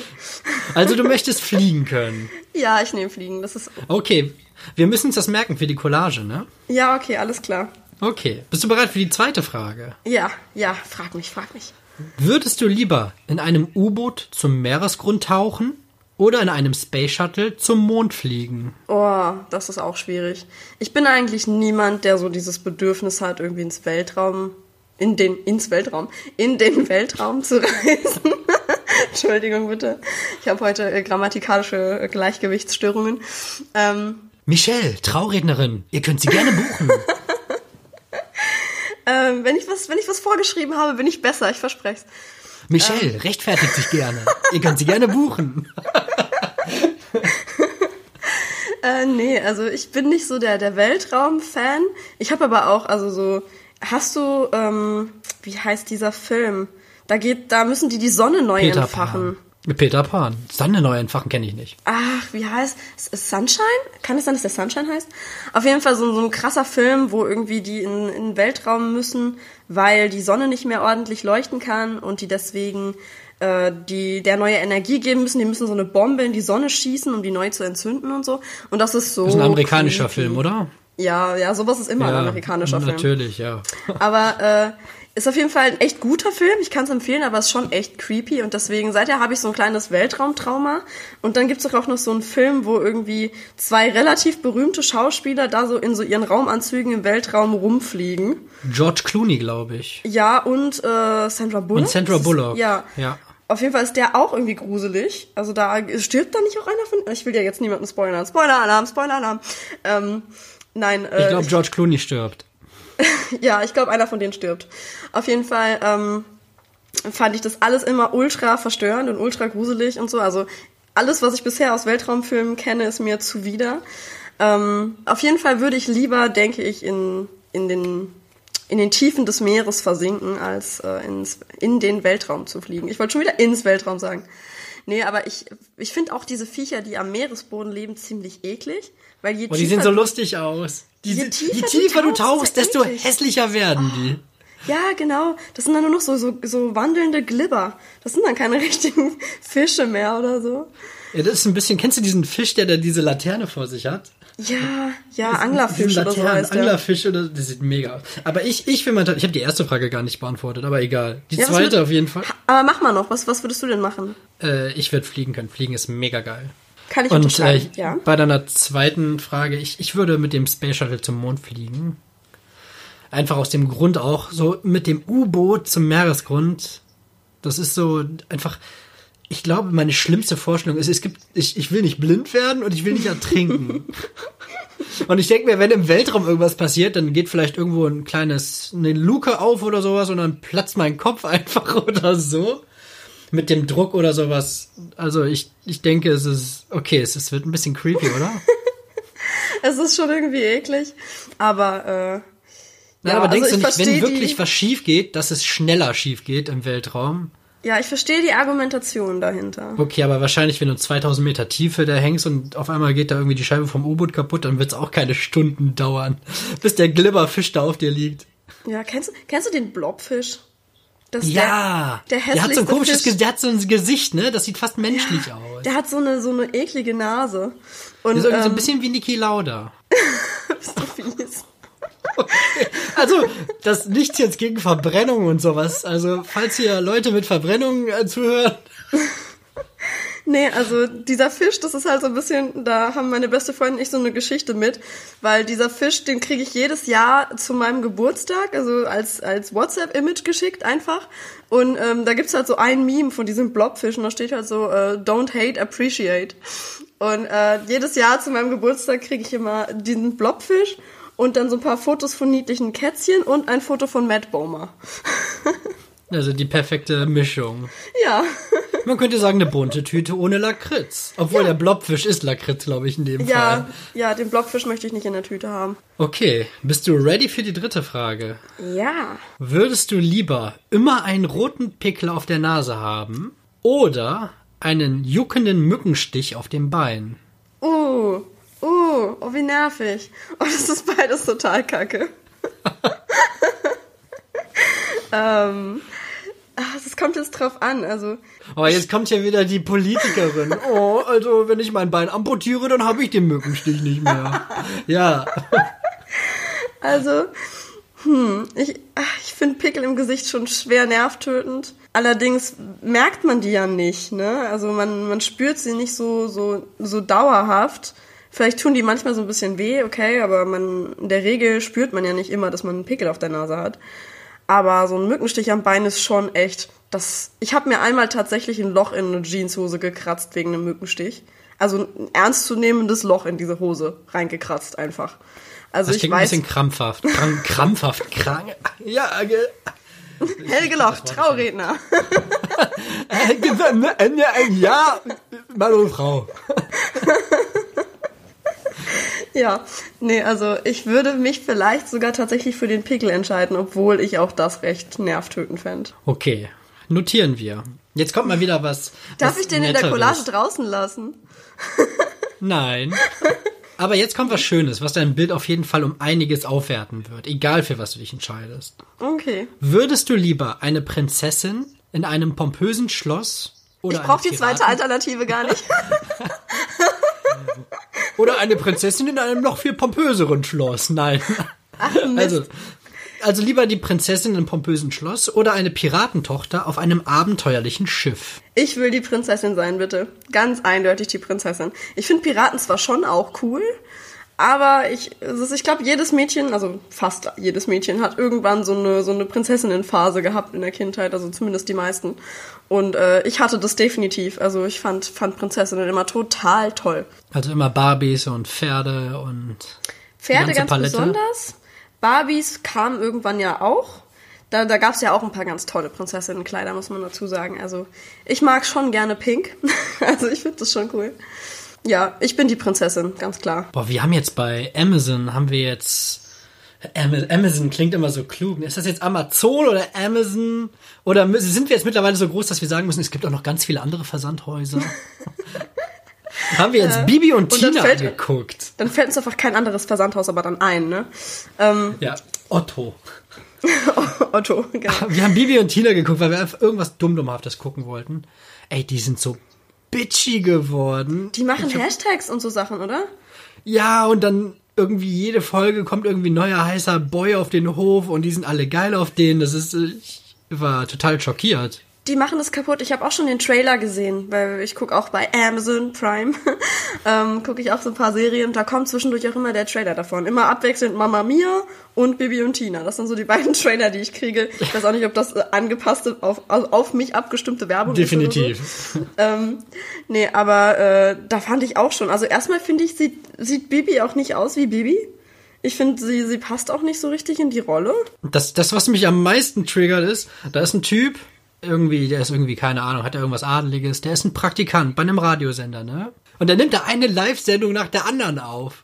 Speaker 1: Also du [LAUGHS] möchtest fliegen können.
Speaker 2: Ja, ich nehme Fliegen. Das ist.
Speaker 1: Okay, wir müssen uns das merken für die Collage, ne?
Speaker 2: Ja, okay, alles klar.
Speaker 1: Okay, bist du bereit für die zweite Frage?
Speaker 2: Ja, ja, frag mich, frag mich.
Speaker 1: Würdest du lieber in einem U-Boot zum Meeresgrund tauchen oder in einem Space Shuttle zum Mond fliegen?
Speaker 2: Oh, das ist auch schwierig. Ich bin eigentlich niemand, der so dieses Bedürfnis hat, irgendwie ins Weltraum, in den, ins Weltraum, in den Weltraum zu [LAUGHS] reisen. Entschuldigung bitte. Ich habe heute äh, grammatikalische äh, Gleichgewichtsstörungen. Ähm,
Speaker 1: Michelle, Traurednerin, ihr könnt sie gerne buchen. [LAUGHS]
Speaker 2: ähm, wenn ich was, wenn ich was vorgeschrieben habe, bin ich besser, ich verspreche es.
Speaker 1: Michelle, rechtfertigt sich gerne. Ihr könnt sie gerne buchen. [LAUGHS]
Speaker 2: Äh, nee, also ich bin nicht so der, der Weltraum-Fan. Ich habe aber auch, also so, hast du, ähm, wie heißt dieser Film? Da geht, da müssen die die Sonne neu
Speaker 1: Peter
Speaker 2: entfachen.
Speaker 1: Peter Pan. Sonne neu entfachen kenne ich nicht.
Speaker 2: Ach, wie heißt es? Sunshine? Kann es sein, dass der Sunshine heißt? Auf jeden Fall so, so ein krasser Film, wo irgendwie die in, in den Weltraum müssen, weil die Sonne nicht mehr ordentlich leuchten kann und die deswegen äh, die der neue Energie geben müssen. Die müssen so eine Bombe in die Sonne schießen, um die neu zu entzünden und so. Und das ist so.
Speaker 1: Das ist ein amerikanischer
Speaker 2: creepy.
Speaker 1: Film, oder?
Speaker 2: Ja, ja, sowas ist immer
Speaker 1: ja,
Speaker 2: ein amerikanischer Film.
Speaker 1: Natürlich, ja.
Speaker 2: Aber äh, ist auf jeden Fall ein echt guter Film. Ich kann es empfehlen, aber ist schon echt creepy. Und deswegen, seither habe ich so ein kleines Weltraumtrauma. Und dann gibt's doch auch noch so einen Film, wo irgendwie zwei relativ berühmte Schauspieler da so in so ihren Raumanzügen im Weltraum rumfliegen.
Speaker 1: George Clooney, glaube ich.
Speaker 2: Ja, und äh, Sandra Bullock.
Speaker 1: Und Sandra Bullock.
Speaker 2: Ja.
Speaker 1: Ja.
Speaker 2: Auf jeden Fall ist der auch irgendwie gruselig. Also da stirbt da nicht auch einer von. Ich will ja jetzt niemanden spoilern. Spoiler-Alarm, Spoiler-Alarm. Ähm, nein. Äh,
Speaker 1: Ich glaube, George Clooney stirbt. [LAUGHS]
Speaker 2: ja, ich glaube, einer von denen stirbt. Auf jeden Fall ähm, fand ich das alles immer ultra verstörend und ultra gruselig und so. Also alles, was ich bisher aus Weltraumfilmen kenne, ist mir zuwider. Ähm, auf jeden Fall würde ich lieber, denke ich, in, in, den, in den Tiefen des Meeres versinken, als äh, ins, in den Weltraum zu fliegen. Ich wollte schon wieder ins Weltraum sagen. Nee, aber ich, ich finde auch diese Viecher, die am Meeresboden leben, ziemlich eklig. Weil je
Speaker 1: Oh, die sehen so lustig aus. Die,
Speaker 2: Je tiefer
Speaker 1: je
Speaker 2: du
Speaker 1: tiefer du
Speaker 2: tauchst, desto
Speaker 1: hässlicher werden die.
Speaker 2: Ja, genau. Das sind dann nur noch so, so, so wandelnde Glibber. Das sind dann keine [LAUGHS] richtigen Fische mehr oder so.
Speaker 1: Ja, das ist ein bisschen, kennst du diesen Fisch, der da diese Laterne vor sich hat?
Speaker 2: Ja, ja, Anglerfisch oder so heißt der.
Speaker 1: Anglerfisch oder, das sieht mega aus. Aber ich, ich will mal, ich habe die erste Frage gar nicht beantwortet, aber egal. Die
Speaker 2: Ja,
Speaker 1: zweite
Speaker 2: würd-
Speaker 1: auf jeden Fall.
Speaker 2: Aber mach mal noch, was, was würdest du denn machen?
Speaker 1: Äh, ich würde fliegen können. Fliegen ist mega geil.
Speaker 2: Kann ich
Speaker 1: Und äh,
Speaker 2: ja.
Speaker 1: bei deiner zweiten Frage, ich, ich würde mit dem Space Shuttle zum Mond fliegen. Einfach aus dem Grund auch, so mit dem U-Boot zum Meeresgrund. Das ist so einfach, ich glaube, meine schlimmste Vorstellung ist, es gibt, ich, ich will nicht blind werden und ich will nicht ertrinken. [LAUGHS] und ich denke mir, wenn im Weltraum irgendwas passiert, dann geht vielleicht irgendwo ein kleines, eine Luke auf oder sowas und dann platzt mein Kopf [LAUGHS] einfach oder so mit dem Druck oder sowas. Also ich, ich denke, es ist okay, es, es wird ein bisschen creepy, oder? [LAUGHS]
Speaker 2: Es ist schon irgendwie eklig, aber äh,
Speaker 1: Nein,
Speaker 2: Ja,
Speaker 1: aber
Speaker 2: also
Speaker 1: denkst
Speaker 2: ich
Speaker 1: du nicht, wenn wirklich
Speaker 2: die-
Speaker 1: was schief geht, dass es schneller schief geht im Weltraum?
Speaker 2: ja, ich verstehe die Argumentation dahinter.
Speaker 1: Okay, aber wahrscheinlich, wenn du 2000 Meter Tiefe da hängst und auf einmal geht da irgendwie die Scheibe vom U-Boot kaputt, dann wird es auch keine Stunden dauern, [LAUGHS] bis der Glibberfisch da auf dir liegt.
Speaker 2: Ja, kennst du, kennst du den Blobfisch? Das
Speaker 1: Ja,
Speaker 2: der, der
Speaker 1: der hat so ein komisches,
Speaker 2: Fisch.
Speaker 1: Der hat so ein Gesicht, ne? Das sieht fast menschlich aus.
Speaker 2: Der hat so eine, so eine eklige Nase. Und,
Speaker 1: Der ist irgendwie so ein
Speaker 2: ähm,
Speaker 1: bisschen wie Niki Lauda. [LAUGHS]
Speaker 2: bist du fies.
Speaker 1: Also, das nichts jetzt gegen Verbrennung und sowas. Also, falls hier Leute mit Verbrennung äh, zuhören. [LAUGHS]
Speaker 2: Nee, also dieser Fisch, das ist halt so ein bisschen, da haben meine beste Freundin und ich so eine Geschichte mit, weil dieser Fisch, den kriege ich jedes Jahr zu meinem Geburtstag, also als, als WhatsApp-Image geschickt einfach. Und ähm, da gibt's halt so ein Meme von diesem Blobfisch und da steht halt so, äh, don't hate, appreciate. Und äh, jedes Jahr zu meinem Geburtstag kriege ich immer diesen Blobfisch und dann so ein paar Fotos von niedlichen Kätzchen und ein Foto von Matt Bomer. [LAUGHS]
Speaker 1: Also die perfekte Mischung.
Speaker 2: ja.
Speaker 1: Man könnte sagen, eine bunte Tüte ohne Lakritz. Obwohl der Blobfisch ist Lakritz, glaube ich, in dem Fall.
Speaker 2: Ja, ja, den Blobfisch möchte ich nicht in der Tüte haben.
Speaker 1: Okay, bist du ready für die dritte Frage?
Speaker 2: Ja.
Speaker 1: Würdest du lieber immer einen roten Pickel auf der Nase haben oder einen juckenden Mückenstich auf dem Bein?
Speaker 2: Uh, uh, oh, wie nervig. Oh, das ist beides total kacke. [LAUGHS] ähm, das kommt jetzt drauf an. Also,
Speaker 1: Aber jetzt kommt ja wieder die Politikerin. [LAUGHS] Oh, also wenn ich mein Bein amputiere, dann habe ich den Mückenstich nicht mehr. [LAUGHS] Ja.
Speaker 2: also, hm, ich, ich finde Pickel im Gesicht schon schwer nervtötend. Allerdings merkt man die ja nicht, ne? Also man, man spürt sie nicht so, so, so dauerhaft. Vielleicht tun die manchmal so ein bisschen weh, okay, aber man, in der Regel spürt man ja nicht immer, dass man einen Pickel auf der Nase hat. Aber so ein Mückenstich am Bein ist schon echt. Das, ich habe mir einmal tatsächlich ein Loch in eine Jeanshose gekratzt wegen einem Mückenstich. Also ein ernstzunehmendes Loch in diese Hose reingekratzt einfach. Also
Speaker 1: Das
Speaker 2: ich
Speaker 1: klingt ein
Speaker 2: weiß,
Speaker 1: bisschen krampfhaft. Krank, [LAUGHS] krampfhaft, krank. Ja, ge-
Speaker 2: Helge Loch, Trauredner.
Speaker 1: äh, [LAUGHS] [LAUGHS] ja, Mann und Frau.
Speaker 2: Ja, nee, also ich würde mich vielleicht sogar tatsächlich für den Pickel entscheiden, obwohl ich auch das recht nervtötend fände.
Speaker 1: Okay, Notieren wir. Jetzt kommt mal wieder was.
Speaker 2: Darf
Speaker 1: was
Speaker 2: ich den in der
Speaker 1: Netteres.
Speaker 2: Collage draußen lassen? [LAUGHS]
Speaker 1: Nein. Aber jetzt kommt was Schönes, was dein Bild auf jeden Fall um einiges aufwerten wird, egal für was du dich entscheidest.
Speaker 2: Okay.
Speaker 1: Würdest du lieber eine Prinzessin in einem pompösen Schloss oder
Speaker 2: Ich brauche die zweite Alternative gar nicht. [LAUGHS] [LAUGHS]
Speaker 1: oder eine Prinzessin in einem noch viel pompöseren Schloss? Nein. also, also lieber die Prinzessin in einem pompösen Schloss oder eine Piratentochter auf einem abenteuerlichen Schiff.
Speaker 2: Ich will die Prinzessin sein, bitte. Ganz eindeutig die Prinzessin. Ich finde Piraten zwar schon auch cool, aber ich, ist, ich glaube, jedes Mädchen, also fast jedes Mädchen, hat irgendwann so eine, so eine Prinzessinnenphase gehabt in der Kindheit, also zumindest die meisten. Und äh, ich hatte das definitiv. Also ich fand, fand Prinzessinnen immer total toll.
Speaker 1: Also immer Barbies und Pferde und
Speaker 2: Pferde ganz
Speaker 1: Palette.
Speaker 2: besonders. Barbies kamen irgendwann ja auch. Da, da gab es ja auch ein paar ganz tolle Prinzessinnenkleider, muss man dazu sagen. Also ich mag schon gerne Pink. [LAUGHS] also ich finde das schon cool. Ja, ich bin die Prinzessin, ganz klar.
Speaker 1: Boah, wir haben jetzt bei Amazon, haben wir jetzt. Ama- Amazon klingt immer so klug. Ist das jetzt Amazon oder Amazon? Oder sind wir jetzt mittlerweile so groß, dass wir sagen müssen, es gibt auch noch ganz viele andere Versandhäuser? [LAUGHS] haben wir jetzt Bibi und,
Speaker 2: und
Speaker 1: Tina
Speaker 2: fällt-
Speaker 1: angeguckt?
Speaker 2: Dann fällt uns einfach kein anderes Versandhaus aber dann ein, ne? Ähm,
Speaker 1: Ja, Otto. [LAUGHS]
Speaker 2: Otto, genau.
Speaker 1: Wir haben Bibi und Tina geguckt, weil wir einfach irgendwas dummdummhaftes gucken wollten. Ey, die sind so bitchy geworden.
Speaker 2: Die machen Hashtags und so Sachen, oder?
Speaker 1: Ja, und dann irgendwie jede Folge kommt irgendwie ein neuer heißer Boy auf den Hof und die sind alle geil auf den. Das ist, äh, ich war total schockiert.
Speaker 2: Die machen das kaputt. Ich habe auch schon den Trailer gesehen, weil ich gucke auch bei Amazon Prime, [LAUGHS] ähm, gucke ich auch so ein paar Serien. Da kommt zwischendurch auch immer der Trailer davon. Immer abwechselnd Mama Mia und Bibi und Tina. Das sind so die [LAUGHS] beiden Trailer, die ich kriege. Ich weiß auch nicht, ob das äh, angepasste, auf, also auf mich abgestimmte Werbung ist. Oder so.
Speaker 1: Definitiv. [LAUGHS]
Speaker 2: Ähm, nee, aber äh, da fand ich auch schon. Also erstmal finde ich, sieht, sieht Bibi auch nicht aus wie Bibi. Ich finde, sie, sie passt auch nicht so richtig in die Rolle.
Speaker 1: Das, das, was mich am meisten triggert, ist, da ist ein Typ, irgendwie, der ist irgendwie, keine Ahnung, hat er irgendwas Adeliges, der ist ein Praktikant bei einem Radiosender, ne? Und der nimmt da eine Live-Sendung nach der anderen auf.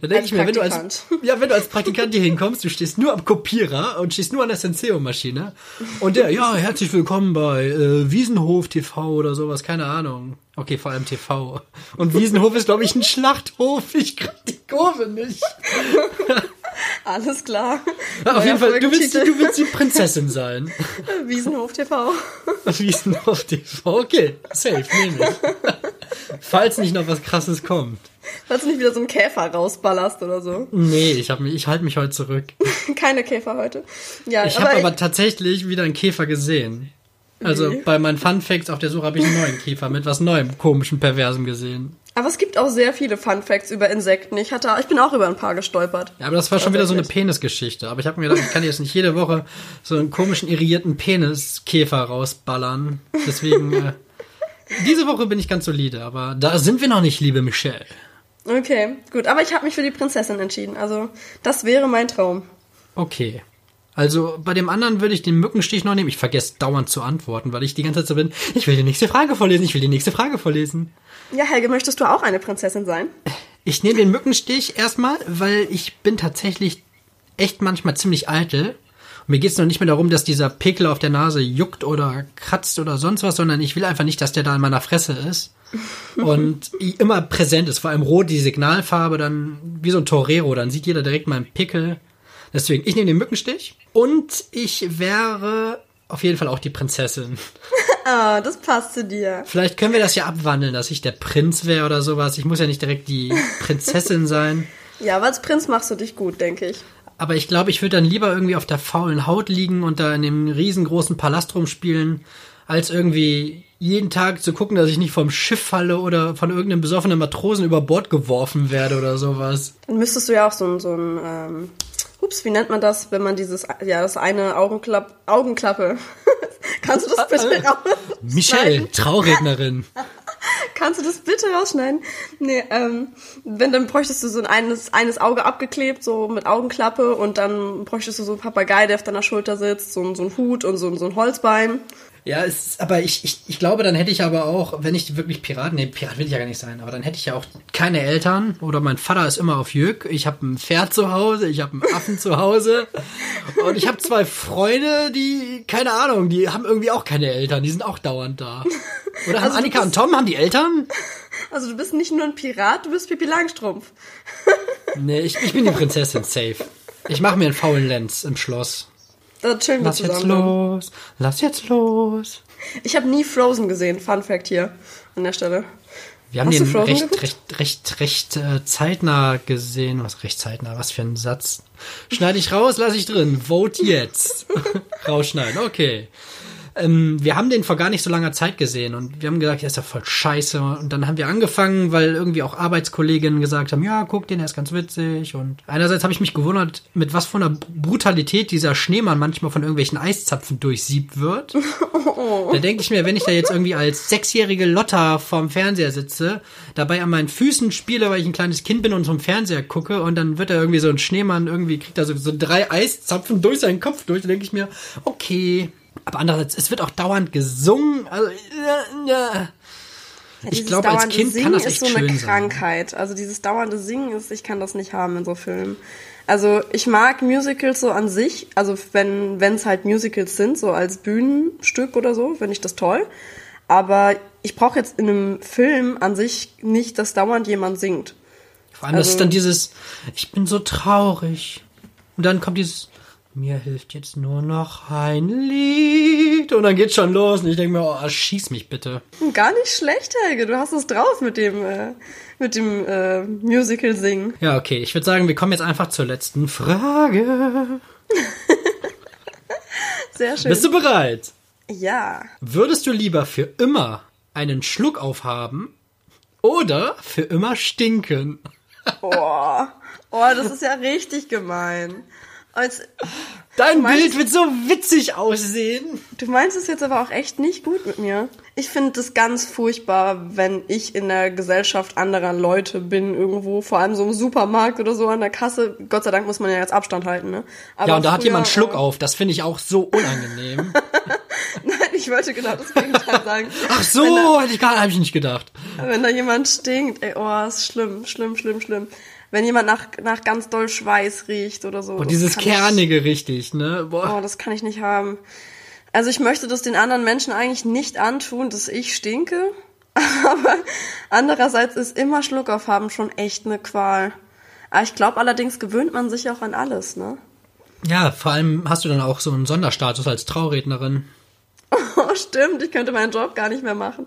Speaker 1: Da denke ich mir, wenn du als,
Speaker 2: Praktikant. [LAUGHS]
Speaker 1: ja, wenn du als Praktikant hier hinkommst, du stehst nur am Kopierer und stehst nur an der Senseo-Maschine und der, ja, herzlich willkommen bei äh, Wiesenhof TV oder sowas, keine Ahnung. Okay, vor allem TV. Und Wiesenhof ist, glaube ich, ein Schlachthof. Ich krieg die Kurve nicht. [LAUGHS] [LAUGHS]
Speaker 2: Alles klar.
Speaker 1: Ja, auf jeden Fall, du willst, du willst die Prinzessin sein. [LAUGHS]
Speaker 2: Wiesenhof TV. [LAUGHS]
Speaker 1: Wiesenhof TV. Okay, safe, nehme ich. Falls nicht noch was krasses kommt.
Speaker 2: Falls du nicht wieder so einen Käfer rausballerst oder so.
Speaker 1: Nee, ich, hab mich, ich halte mich heute zurück.
Speaker 2: Keine Käfer heute. Ja,
Speaker 1: Ich habe aber tatsächlich wieder einen Käfer gesehen. Also
Speaker 2: Wie?
Speaker 1: bei meinen Fun Facts auf der Suche habe ich einen neuen Käfer mit was Neuem, komischen, perversem gesehen.
Speaker 2: Aber es gibt auch sehr viele Fun Facts über Insekten. Ich hatte, ich bin auch über ein paar gestolpert.
Speaker 1: Ja, aber das war schon wieder so eine. Penisgeschichte. Aber ich habe mir gedacht, ich kann jetzt nicht jede Woche so einen komischen, irrigierten Peniskäfer rausballern. Deswegen, äh, diese Woche bin ich ganz solide, aber da sind wir noch nicht, liebe Michelle.
Speaker 2: Okay, gut. Aber ich habe mich für die Prinzessin entschieden. Also, das wäre mein Traum.
Speaker 1: Okay. Also bei dem anderen würde ich den Mückenstich noch nehmen. Ich vergesse dauernd zu antworten, weil ich die ganze Zeit so bin. Ich will die nächste Frage vorlesen. Ich will die nächste Frage vorlesen.
Speaker 2: Ja, Helge, möchtest du auch eine Prinzessin sein?
Speaker 1: Ich nehme den Mückenstich erstmal, weil ich bin tatsächlich echt manchmal ziemlich eitel. Und mir geht's noch nicht mehr darum, dass dieser Pickel auf der Nase juckt oder kratzt oder sonst was, sondern ich will einfach nicht, dass der da in meiner Fresse ist. [LAUGHS] Und immer präsent ist. Vor allem rot, die Signalfarbe, dann wie so ein Torero, dann sieht jeder direkt meinen Pickel. Deswegen, ich nehme den Mückenstich und ich wäre auf jeden Fall auch die Prinzessin. [LAUGHS]
Speaker 2: Ah, das passt zu dir.
Speaker 1: Vielleicht können wir das ja abwandeln, dass ich der Prinz wäre oder sowas. Ich muss ja nicht direkt die Prinzessin sein. [LAUGHS]
Speaker 2: Ja, aber als Prinz machst du dich gut, denke ich.
Speaker 1: Aber ich glaube, ich würde dann lieber irgendwie auf der faulen Haut liegen und da in dem riesengroßen Palast rumspielen, als irgendwie jeden Tag zu gucken, dass ich nicht vom Schiff falle oder von irgendeinem besoffenen Matrosen über Bord geworfen werde oder sowas.
Speaker 2: Dann müsstest du ja auch so ein, so ein, ähm, ups, wie nennt man das, wenn man dieses, ja, das eine Augenklapp, Augenklappe. [LAUGHS] Kannst du das bitte raus?
Speaker 1: Michelle, Traurednerin. [LAUGHS]
Speaker 2: Kannst du das bitte rausschneiden? Nee, ähm, wenn, dann bräuchtest du so ein eines, eines Auge abgeklebt, so mit Augenklappe und dann bräuchtest du so einen Papagei, der auf deiner Schulter sitzt, so, ein- so ein Hut und so, so ein Holzbein.
Speaker 1: Ja, es ist, aber ich, ich, ich glaube, dann hätte ich aber auch, wenn ich wirklich Pirat, nee, Pirat will ich ja gar nicht sein, aber dann hätte ich ja auch keine Eltern oder mein Vater ist immer auf Jück, ich habe ein Pferd zu Hause, ich habe einen Affen zu Hause [LAUGHS] und ich habe zwei Freunde, die, keine Ahnung, die haben irgendwie auch keine Eltern, die sind auch dauernd da. Oder haben
Speaker 2: Also
Speaker 1: Annika
Speaker 2: bist-
Speaker 1: und Tom, haben die Eltern?
Speaker 2: Also du bist nicht nur ein Pirat, du bist Pippi Langstrumpf.
Speaker 1: Nee, ich, ich bin die Prinzessin, safe. Ich mache mir einen faulen Lenz im Schloss.
Speaker 2: Da chillen wir
Speaker 1: Lass jetzt
Speaker 2: zusammen. dann.
Speaker 1: los, lass jetzt los.
Speaker 2: Ich habe nie Frozen gesehen. Fun Fact hier an der Stelle.
Speaker 1: Wir haben
Speaker 2: Hast
Speaker 1: den recht, recht, recht, recht äh, zeitnah gesehen. Was recht zeitnah? Was für ein Satz. Schneide ich raus, lasse ich drin. Vote jetzt. [LAUGHS] [LAUGHS] Rausschneiden, okay. Ähm, wir haben den vor gar nicht so langer Zeit gesehen und wir haben gesagt, der ist ja voll scheiße. Und dann haben wir angefangen, weil irgendwie auch Arbeitskolleginnen gesagt haben, ja, guck den, der ist ganz witzig. Und einerseits habe ich mich gewundert, mit was von einer Brutalität dieser Schneemann manchmal von irgendwelchen Eiszapfen durchsiebt wird. [LAUGHS] Da denke ich mir, wenn ich da jetzt irgendwie als sechsjährige Lotta vorm Fernseher sitze, dabei an meinen Füßen spiele, weil ich ein kleines Kind bin und zum Fernseher gucke und dann wird da irgendwie so ein Schneemann irgendwie, kriegt da so, so drei Eiszapfen durch seinen Kopf durch, da denke ich mir, okay. Aber andererseits, es wird auch dauernd gesungen, also, ja, ja. Ich glaube, als Kind
Speaker 2: Singen
Speaker 1: kann das
Speaker 2: ist
Speaker 1: echt
Speaker 2: so eine
Speaker 1: schön sein.
Speaker 2: Krankheit. Also dieses dauernde Singen ist, ich kann das nicht haben in so Filmen. Also ich mag Musicals so an sich, also wenn wenn es halt Musicals sind, so als Bühnenstück oder so, finde ich das toll. Aber ich brauche jetzt in einem Film an sich nicht, dass dauernd jemand singt.
Speaker 1: Vor allem, das
Speaker 2: Also-
Speaker 1: ist dann dieses, ich bin so traurig. Und dann kommt dieses, mir hilft jetzt nur noch ein Lied. Und dann geht's schon los. Und ich denke mir, oh, schieß mich bitte.
Speaker 2: Gar nicht schlecht, Helge. Du hast es drauf mit dem äh, mit dem äh, Musical singen.
Speaker 1: Ja, okay. Ich würde sagen, wir kommen jetzt einfach zur letzten Frage. [LAUGHS]
Speaker 2: Sehr schön.
Speaker 1: Bist du bereit?
Speaker 2: ja.
Speaker 1: Würdest du lieber für immer einen Schluck aufhaben oder für immer stinken?
Speaker 2: Oh, [LAUGHS] oh, das ist ja richtig gemein. Als,
Speaker 1: Dein
Speaker 2: meinst-
Speaker 1: Bild wird so witzig aussehen.
Speaker 2: du meinst es jetzt aber auch echt nicht gut mit mir. Ich finde das ganz furchtbar, wenn ich in der Gesellschaft anderer Leute bin irgendwo, vor allem so im Supermarkt oder so an der Kasse. Gott sei Dank muss man ja jetzt Abstand halten, ne? Aber
Speaker 1: ja, und da hat
Speaker 2: früher,
Speaker 1: jemand einen Schluck
Speaker 2: äh,
Speaker 1: auf. Das finde ich auch so unangenehm. [LAUGHS]
Speaker 2: Nein, ich wollte genau das Gegenteil [LAUGHS] sagen.
Speaker 1: Ach so,
Speaker 2: da,
Speaker 1: hätte ich gar, hab ich nicht gedacht.
Speaker 2: wenn da jemand stinkt, ey, oh, ist schlimm, schlimm, schlimm, schlimm. Wenn jemand nach, nach ganz doll Schweiß riecht oder so.
Speaker 1: Und
Speaker 2: das
Speaker 1: dieses
Speaker 2: kann ich-
Speaker 1: Kernige richtig, ne? Boah.
Speaker 2: Oh, das kann ich nicht haben. Also ich möchte das den anderen Menschen eigentlich nicht antun, dass ich stinke. [LAUGHS] Aber andererseits ist immer Schluck aufhaben schon echt eine Qual. Aber ich glaube allerdings gewöhnt man sich auch an alles, ne?
Speaker 1: Ja, vor allem hast du dann auch so einen Sonderstatus als Traurednerin. [LAUGHS]
Speaker 2: Oh, stimmt, ich könnte meinen Job gar nicht mehr machen.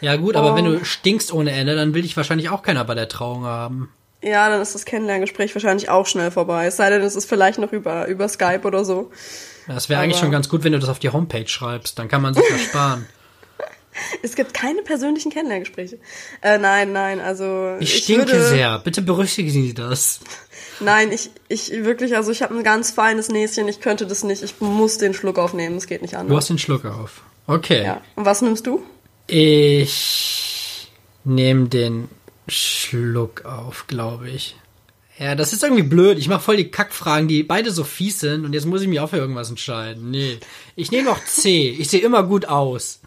Speaker 1: Ja gut, aber
Speaker 2: Oh.
Speaker 1: wenn du stinkst ohne Ende, dann will dich wahrscheinlich auch keiner bei der Trauung haben.
Speaker 2: Ja, dann ist das Kennenlerngespräch wahrscheinlich auch schnell vorbei. Es sei denn, es ist vielleicht noch über, über Skype oder so.
Speaker 1: Das wäre eigentlich schon ganz gut, wenn du das auf die Homepage schreibst. Dann kann man sich das [LAUGHS] sparen.
Speaker 2: Es gibt keine persönlichen Kennenlerngespräche. Äh, nein, nein, also.
Speaker 1: Ich stinke
Speaker 2: würde,
Speaker 1: sehr. Bitte berücksichtigen Sie das. [LAUGHS]
Speaker 2: Nein, ich, ich wirklich, also ich habe ein ganz feines Näschen, ich könnte das nicht. Ich muss den Schluck aufnehmen, es geht nicht
Speaker 1: Du
Speaker 2: anders.
Speaker 1: hast den Schluck auf. Okay.
Speaker 2: Ja. Und was nimmst du?
Speaker 1: Ich nehme den Schluck auf, glaube ich. Ja, das ist irgendwie blöd. Ich mache voll die Kackfragen, die beide so fies sind und jetzt muss ich mich auch für irgendwas entscheiden. Nee. Ich nehme noch C. Ich sehe immer gut aus.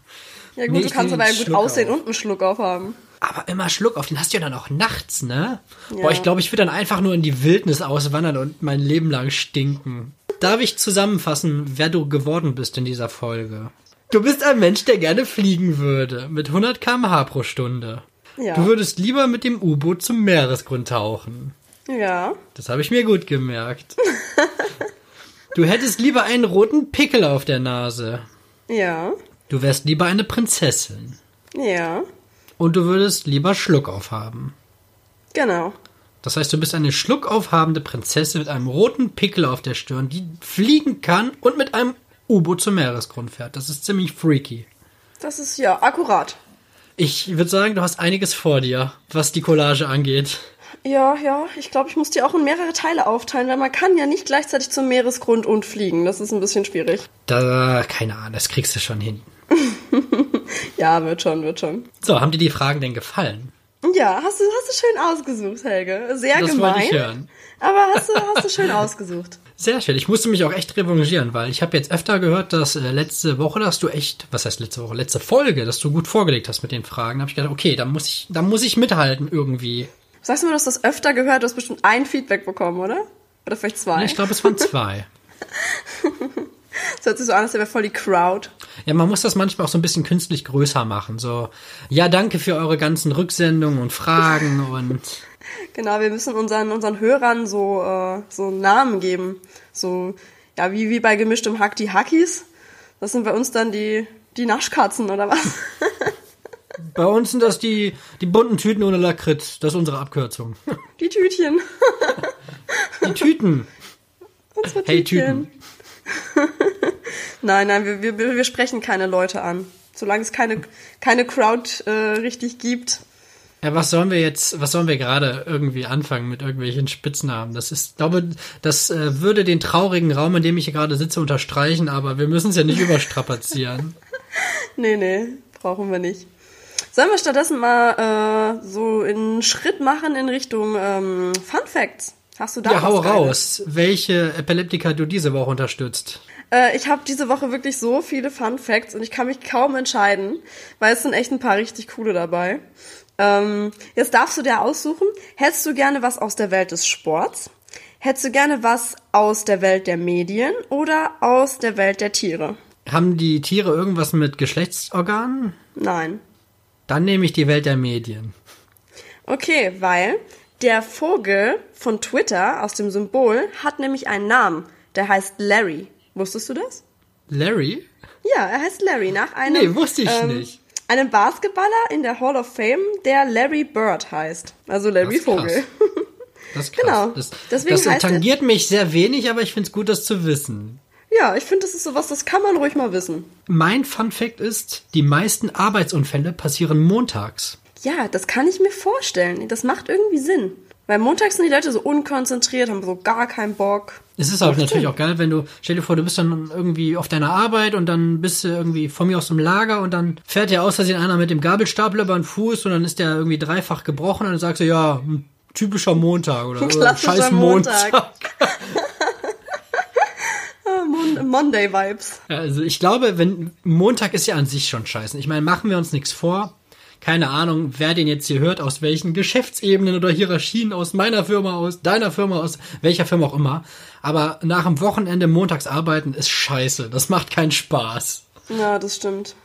Speaker 2: Ja gut,
Speaker 1: Nee,
Speaker 2: du kannst aber ja gut
Speaker 1: Schluck
Speaker 2: aussehen
Speaker 1: auf.
Speaker 2: und einen Schluck aufhaben.
Speaker 1: Aber immer Schluck auf, den hast du ja dann auch nachts, ne?
Speaker 2: Ja.
Speaker 1: Boah, ich glaube, ich würde dann einfach nur in die Wildnis auswandern und mein Leben lang stinken. Darf ich zusammenfassen, wer du geworden bist in dieser Folge? Du bist ein Mensch, der gerne fliegen würde, mit 100 km/h pro Stunde.
Speaker 2: Ja.
Speaker 1: Du würdest lieber mit dem U-Boot zum Meeresgrund tauchen.
Speaker 2: Ja.
Speaker 1: Das habe ich mir gut gemerkt. [LAUGHS] Du hättest lieber einen roten Pickel auf der Nase.
Speaker 2: Ja.
Speaker 1: Du wärst lieber eine Prinzessin.
Speaker 2: Ja.
Speaker 1: Und du würdest lieber Schluck aufhaben.
Speaker 2: Genau.
Speaker 1: Das heißt, du bist eine schluckaufhabende Prinzessin mit einem roten Pickel auf der Stirn, die fliegen kann und mit einem U-Boot zum Meeresgrund fährt. Das ist ziemlich freaky.
Speaker 2: Das ist ja akkurat.
Speaker 1: Ich würde sagen, du hast einiges vor dir, was die Collage angeht.
Speaker 2: Ja, ja. Ich glaube, ich muss die auch in mehrere Teile aufteilen, weil man kann ja nicht gleichzeitig zum Meeresgrund und fliegen. Das ist ein bisschen schwierig.
Speaker 1: Da, keine Ahnung, das kriegst du schon hin. [LAUGHS]
Speaker 2: Ja, wird schon, wird schon.
Speaker 1: So, haben dir die Fragen denn gefallen?
Speaker 2: Ja, hast du, hast du schön ausgesucht, Helge. Sehr
Speaker 1: Das
Speaker 2: gemein.
Speaker 1: ich hören.
Speaker 2: Aber hast du, hast du schön [LAUGHS] ausgesucht.
Speaker 1: Sehr schön. Ich musste mich auch echt revanchieren, weil ich habe jetzt öfter gehört, dass äh, letzte Woche, dass du echt, was heißt letzte Woche, letzte Folge, dass du gut vorgelegt hast mit den Fragen. Da habe ich gedacht, okay, da muss ich, da muss ich mithalten irgendwie.
Speaker 2: Sagst du mir, du hast das öfter gehört, du hast bestimmt ein Feedback bekommen, oder? Oder vielleicht zwei?
Speaker 1: Ich glaube, es waren zwei. [LAUGHS]
Speaker 2: Das hört sich so an, als wäre voll die Crowd.
Speaker 1: Ja, man muss das manchmal auch so ein bisschen künstlich größer machen. So, ja, danke für eure ganzen Rücksendungen und Fragen und
Speaker 2: Genau, wir müssen unseren, unseren Hörern so, äh, so einen Namen geben. So, ja, wie, wie bei gemischtem Hack die Hackies. Das sind bei uns dann die, die Naschkatzen, oder was? [LAUGHS]
Speaker 1: bei uns sind das die, die bunten Tüten ohne Lakritz. Das ist unsere Abkürzung.
Speaker 2: Die Tütchen. [LAUGHS]
Speaker 1: Die Tüten.
Speaker 2: Unsere
Speaker 1: Hey,
Speaker 2: Tütchen. [LAUGHS] Nein, nein, wir, wir, wir sprechen keine Leute an. Solange es keine, keine Crowd äh, richtig gibt.
Speaker 1: Ja, was sollen wir jetzt, was sollen wir gerade irgendwie anfangen mit irgendwelchen Spitznamen? Das ist, glaube, das äh, würde den traurigen Raum, in dem ich hier gerade sitze, unterstreichen, aber wir müssen es ja nicht überstrapazieren. [LAUGHS]
Speaker 2: Nee, nee, brauchen wir nicht. Sollen wir stattdessen mal äh, so einen Schritt machen in Richtung ähm, Fun Facts? Hast du da
Speaker 1: Ja, hau raus, welche Epileptika du diese Woche unterstützt.
Speaker 2: Äh, ich habe diese Woche wirklich so viele Fun Facts und ich kann mich kaum entscheiden, weil es sind echt ein paar richtig coole dabei. Ähm, jetzt darfst du dir aussuchen, hättest du gerne was aus der Welt des Sports? Hättest du gerne was aus der Welt der Medien oder aus der Welt der Tiere?
Speaker 1: Haben die Tiere irgendwas mit Geschlechtsorganen?
Speaker 2: Nein.
Speaker 1: Dann nehme ich die Welt der Medien.
Speaker 2: Okay, weil der Vogel von Twitter aus dem Symbol hat nämlich einen Namen. Der heißt Larry. Wusstest du das?
Speaker 1: Larry?
Speaker 2: Ja, er heißt Larry nach einem.
Speaker 1: Nee, wusste ich nicht.
Speaker 2: Einem Basketballer in der Hall of Fame, der Larry Bird heißt. Also Larry. Vogel. [LAUGHS]
Speaker 1: Das ist krass.
Speaker 2: Genau.
Speaker 1: Das,
Speaker 2: Deswegen
Speaker 1: das
Speaker 2: heißt er-
Speaker 1: tangiert mich sehr wenig, aber ich finde es gut, das zu wissen.
Speaker 2: ja, ich finde, das ist sowas, das kann man ruhig mal wissen.
Speaker 1: Mein Fun Fact ist, die meisten Arbeitsunfälle passieren montags.
Speaker 2: Ja, das kann ich mir vorstellen. Das macht irgendwie Sinn. Weil montags sind die Leute so unkonzentriert, haben so gar keinen Bock.
Speaker 1: Es ist auch natürlich auch geil, wenn du, stell dir vor, du bist dann irgendwie auf deiner Arbeit und dann bist du irgendwie von mir aus im Lager und dann fährt ja aus Versehen einer mit dem Gabelstapler über den Fuß und dann ist der irgendwie dreifach gebrochen und dann sagst du, ja, ein typischer Montag oder, oder
Speaker 2: klassischer
Speaker 1: scheiß
Speaker 2: Montag.
Speaker 1: Montag. [LAUGHS]
Speaker 2: Ah, Mon Monday Vibes.
Speaker 1: Ja, also ich glaube, wenn Montag ist ja an sich schon scheiße. Ich meine, machen wir uns nichts vor. Keine Ahnung, wer den jetzt hier hört, aus welchen Geschäftsebenen oder Hierarchien, aus meiner Firma, aus deiner Firma, aus welcher Firma auch immer. Aber nach dem Wochenende montags arbeiten ist scheiße. Das macht keinen Spaß.
Speaker 2: Ja, das stimmt.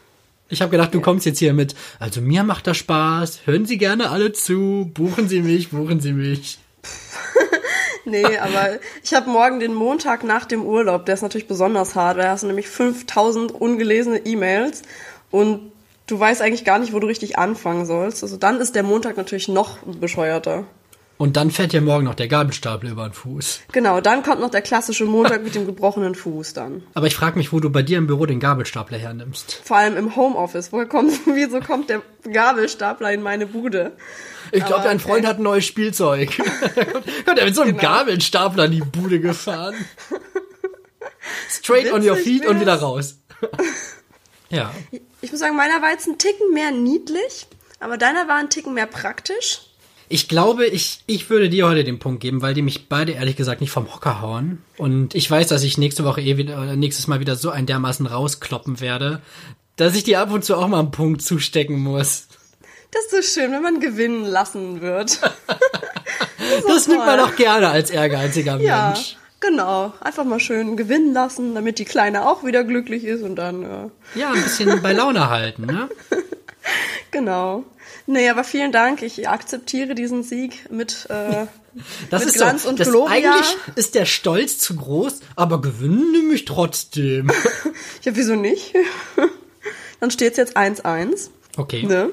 Speaker 1: Ich habe gedacht, du kommst jetzt hier mit, also mir macht das Spaß, hören Sie gerne alle zu, buchen Sie mich, buchen Sie mich. [LAUGHS]
Speaker 2: Nee, aber ich habe morgen den Montag nach dem Urlaub. Der ist natürlich besonders hart, weil da hast du nämlich 5000 ungelesene E-Mails und du weißt eigentlich gar nicht, wo du richtig anfangen sollst. Also dann ist der Montag natürlich noch bescheuerter.
Speaker 1: Und dann fährt ja morgen noch der Gabelstapel über den Fuß.
Speaker 2: Genau, dann kommt noch der klassische Montag mit dem gebrochenen Fuß dann.
Speaker 1: Aber ich frage mich, wo du bei dir im Büro den Gabelstapler hernimmst.
Speaker 2: Vor allem im Homeoffice. Woher kommt, [LAUGHS] wieso kommt der Gabelstapler in meine Bude?
Speaker 1: Ich glaube, dein Freund
Speaker 2: okay.
Speaker 1: hat ein neues Spielzeug. [LAUGHS] [LAUGHS] Kommt er mit so einem
Speaker 2: Genau.
Speaker 1: Gabelstapler in die Bude gefahren. Straight on your
Speaker 2: Witzig
Speaker 1: feet und
Speaker 2: wär's.
Speaker 1: wieder raus. Ja.
Speaker 2: Ich muss sagen, meiner war jetzt ein Ticken mehr niedlich, aber deiner war ein Ticken mehr praktisch.
Speaker 1: Ich glaube, ich, ich würde dir heute den Punkt geben, weil die mich beide ehrlich gesagt nicht vom Hocker hauen. Und ich weiß, dass ich nächste Woche eh wieder, oder nächstes Mal wieder so ein dermaßen rauskloppen werde, dass ich dir ab und zu auch mal einen Punkt zustecken muss.
Speaker 2: Das ist so schön, wenn man gewinnen lassen wird. [LAUGHS]
Speaker 1: Das nimmt man auch gerne als ehrgeiziger
Speaker 2: Ja,
Speaker 1: Mensch.
Speaker 2: Genau. Einfach mal schön gewinnen lassen, damit die Kleine auch wieder glücklich ist und dann, äh,
Speaker 1: Ja, ein bisschen bei Laune [LAUGHS] halten, ne?
Speaker 2: genau. Nee, aber vielen Dank. Ich akzeptiere diesen Sieg mit, äh, [LAUGHS]
Speaker 1: Das
Speaker 2: Mit
Speaker 1: ist
Speaker 2: Glanz
Speaker 1: so,
Speaker 2: und
Speaker 1: das
Speaker 2: Gloria.
Speaker 1: eigentlich ist der Stolz zu groß, aber gewinnen nehme ich trotzdem. [LAUGHS]
Speaker 2: ja, wieso nicht? dann steht's jetzt 1-1.
Speaker 1: Okay.
Speaker 2: Ne?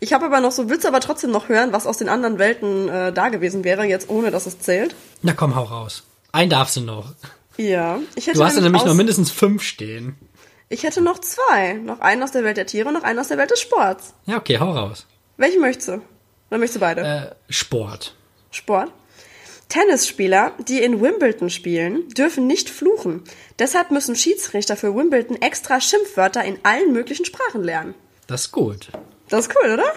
Speaker 2: Ich habe aber noch so, willst du aber trotzdem noch hören, was aus den anderen Welten äh, da gewesen wäre, jetzt ohne dass es zählt?
Speaker 1: Na komm, hau raus. Einen darfst du noch.
Speaker 2: Ja. Ich hätte
Speaker 1: Du hast ja nämlich noch mindestens fünf stehen.
Speaker 2: Ich hätte noch zwei. Noch einen aus der Welt der Tiere und noch einen aus der Welt des Sports.
Speaker 1: Ja, okay, hau raus.
Speaker 2: Welchen möchtest du? Oder möchtest du beide?
Speaker 1: Äh, Sport.
Speaker 2: Sport. Tennisspieler, die in Wimbledon spielen, dürfen nicht fluchen. Deshalb müssen Schiedsrichter für Wimbledon extra Schimpfwörter in allen möglichen Sprachen lernen.
Speaker 1: Das ist gut.
Speaker 2: Das ist cool, oder?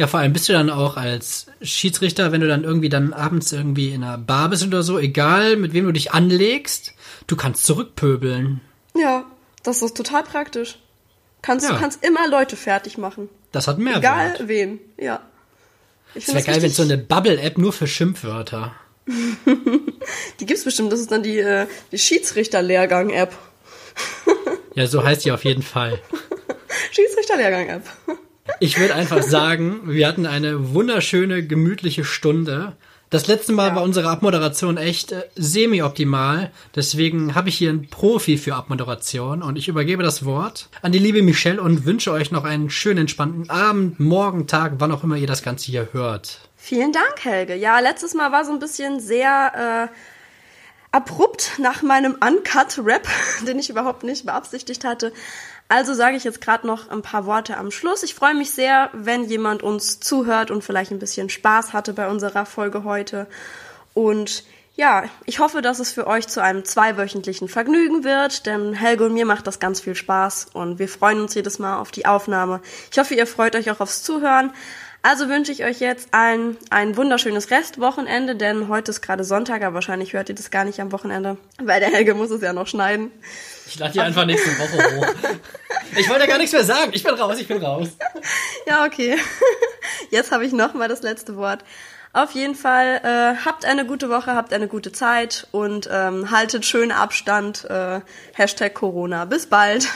Speaker 1: Ja, vor allem bist du dann auch als Schiedsrichter, wenn du dann irgendwie dann abends irgendwie in einer Bar bist oder so, egal mit wem du dich anlegst, du kannst zurückpöbeln.
Speaker 2: Ja, das ist total praktisch. Kannst,
Speaker 1: Ja.
Speaker 2: Du kannst immer Leute fertig machen.
Speaker 1: Das hat mehr
Speaker 2: Egal
Speaker 1: Wert.
Speaker 2: wen. Ja. Ich
Speaker 1: Es wäre geil, wenn es so eine Bubble-App nur für Schimpfwörter. [LAUGHS]
Speaker 2: Die gibt's bestimmt. Das ist dann die, äh, die Schiedsrichter-Lehrgang-App.
Speaker 1: Ja, so heißt die auf jeden Fall. [LAUGHS]
Speaker 2: Schiedsrichter-Lehrgang-App.
Speaker 1: Ich würde einfach sagen, wir hatten eine wunderschöne, gemütliche Stunde. Das letzte Mal
Speaker 2: Ja.
Speaker 1: war unsere Abmoderation echt äh, semi-optimal. Deswegen habe ich hier einen Profi für Abmoderation und ich übergebe das Wort an die liebe Michelle und wünsche euch noch einen schönen, entspannten Abend, Morgen, Tag, wann auch immer ihr das Ganze hier hört.
Speaker 2: Vielen Dank, Helge. Ja, letztes Mal war so ein bisschen sehr äh, abrupt nach meinem Uncut-Rap, [LAUGHS] den ich überhaupt nicht beabsichtigt hatte. Also sage ich jetzt gerade noch ein paar Worte am Schluss. Ich freue mich sehr, wenn jemand uns zuhört und vielleicht ein bisschen Spaß hatte bei unserer Folge heute. Und ja, ich hoffe, dass es für euch zu einem zweiwöchentlichen Vergnügen wird, denn Helge und mir macht das ganz viel Spaß und wir freuen uns jedes Mal auf die Aufnahme. Ich hoffe, ihr freut euch auch aufs Zuhören. Also wünsche ich euch jetzt allen ein wunderschönes Restwochenende, denn heute ist gerade Sonntag, aber wahrscheinlich hört ihr das gar nicht am Wochenende, weil der Helge muss es ja noch schneiden.
Speaker 1: Ich lade die einfach nächste Woche hoch. Ich wollte gar nichts mehr sagen. Ich bin raus, ich bin raus.
Speaker 2: Ja, okay. [LAUGHS] Jetzt habe ich noch mal das letzte Wort. Auf jeden Fall äh, habt eine gute Woche, habt eine gute Zeit und ähm, haltet schön Abstand. Äh, Hashtag Corona. Bis bald.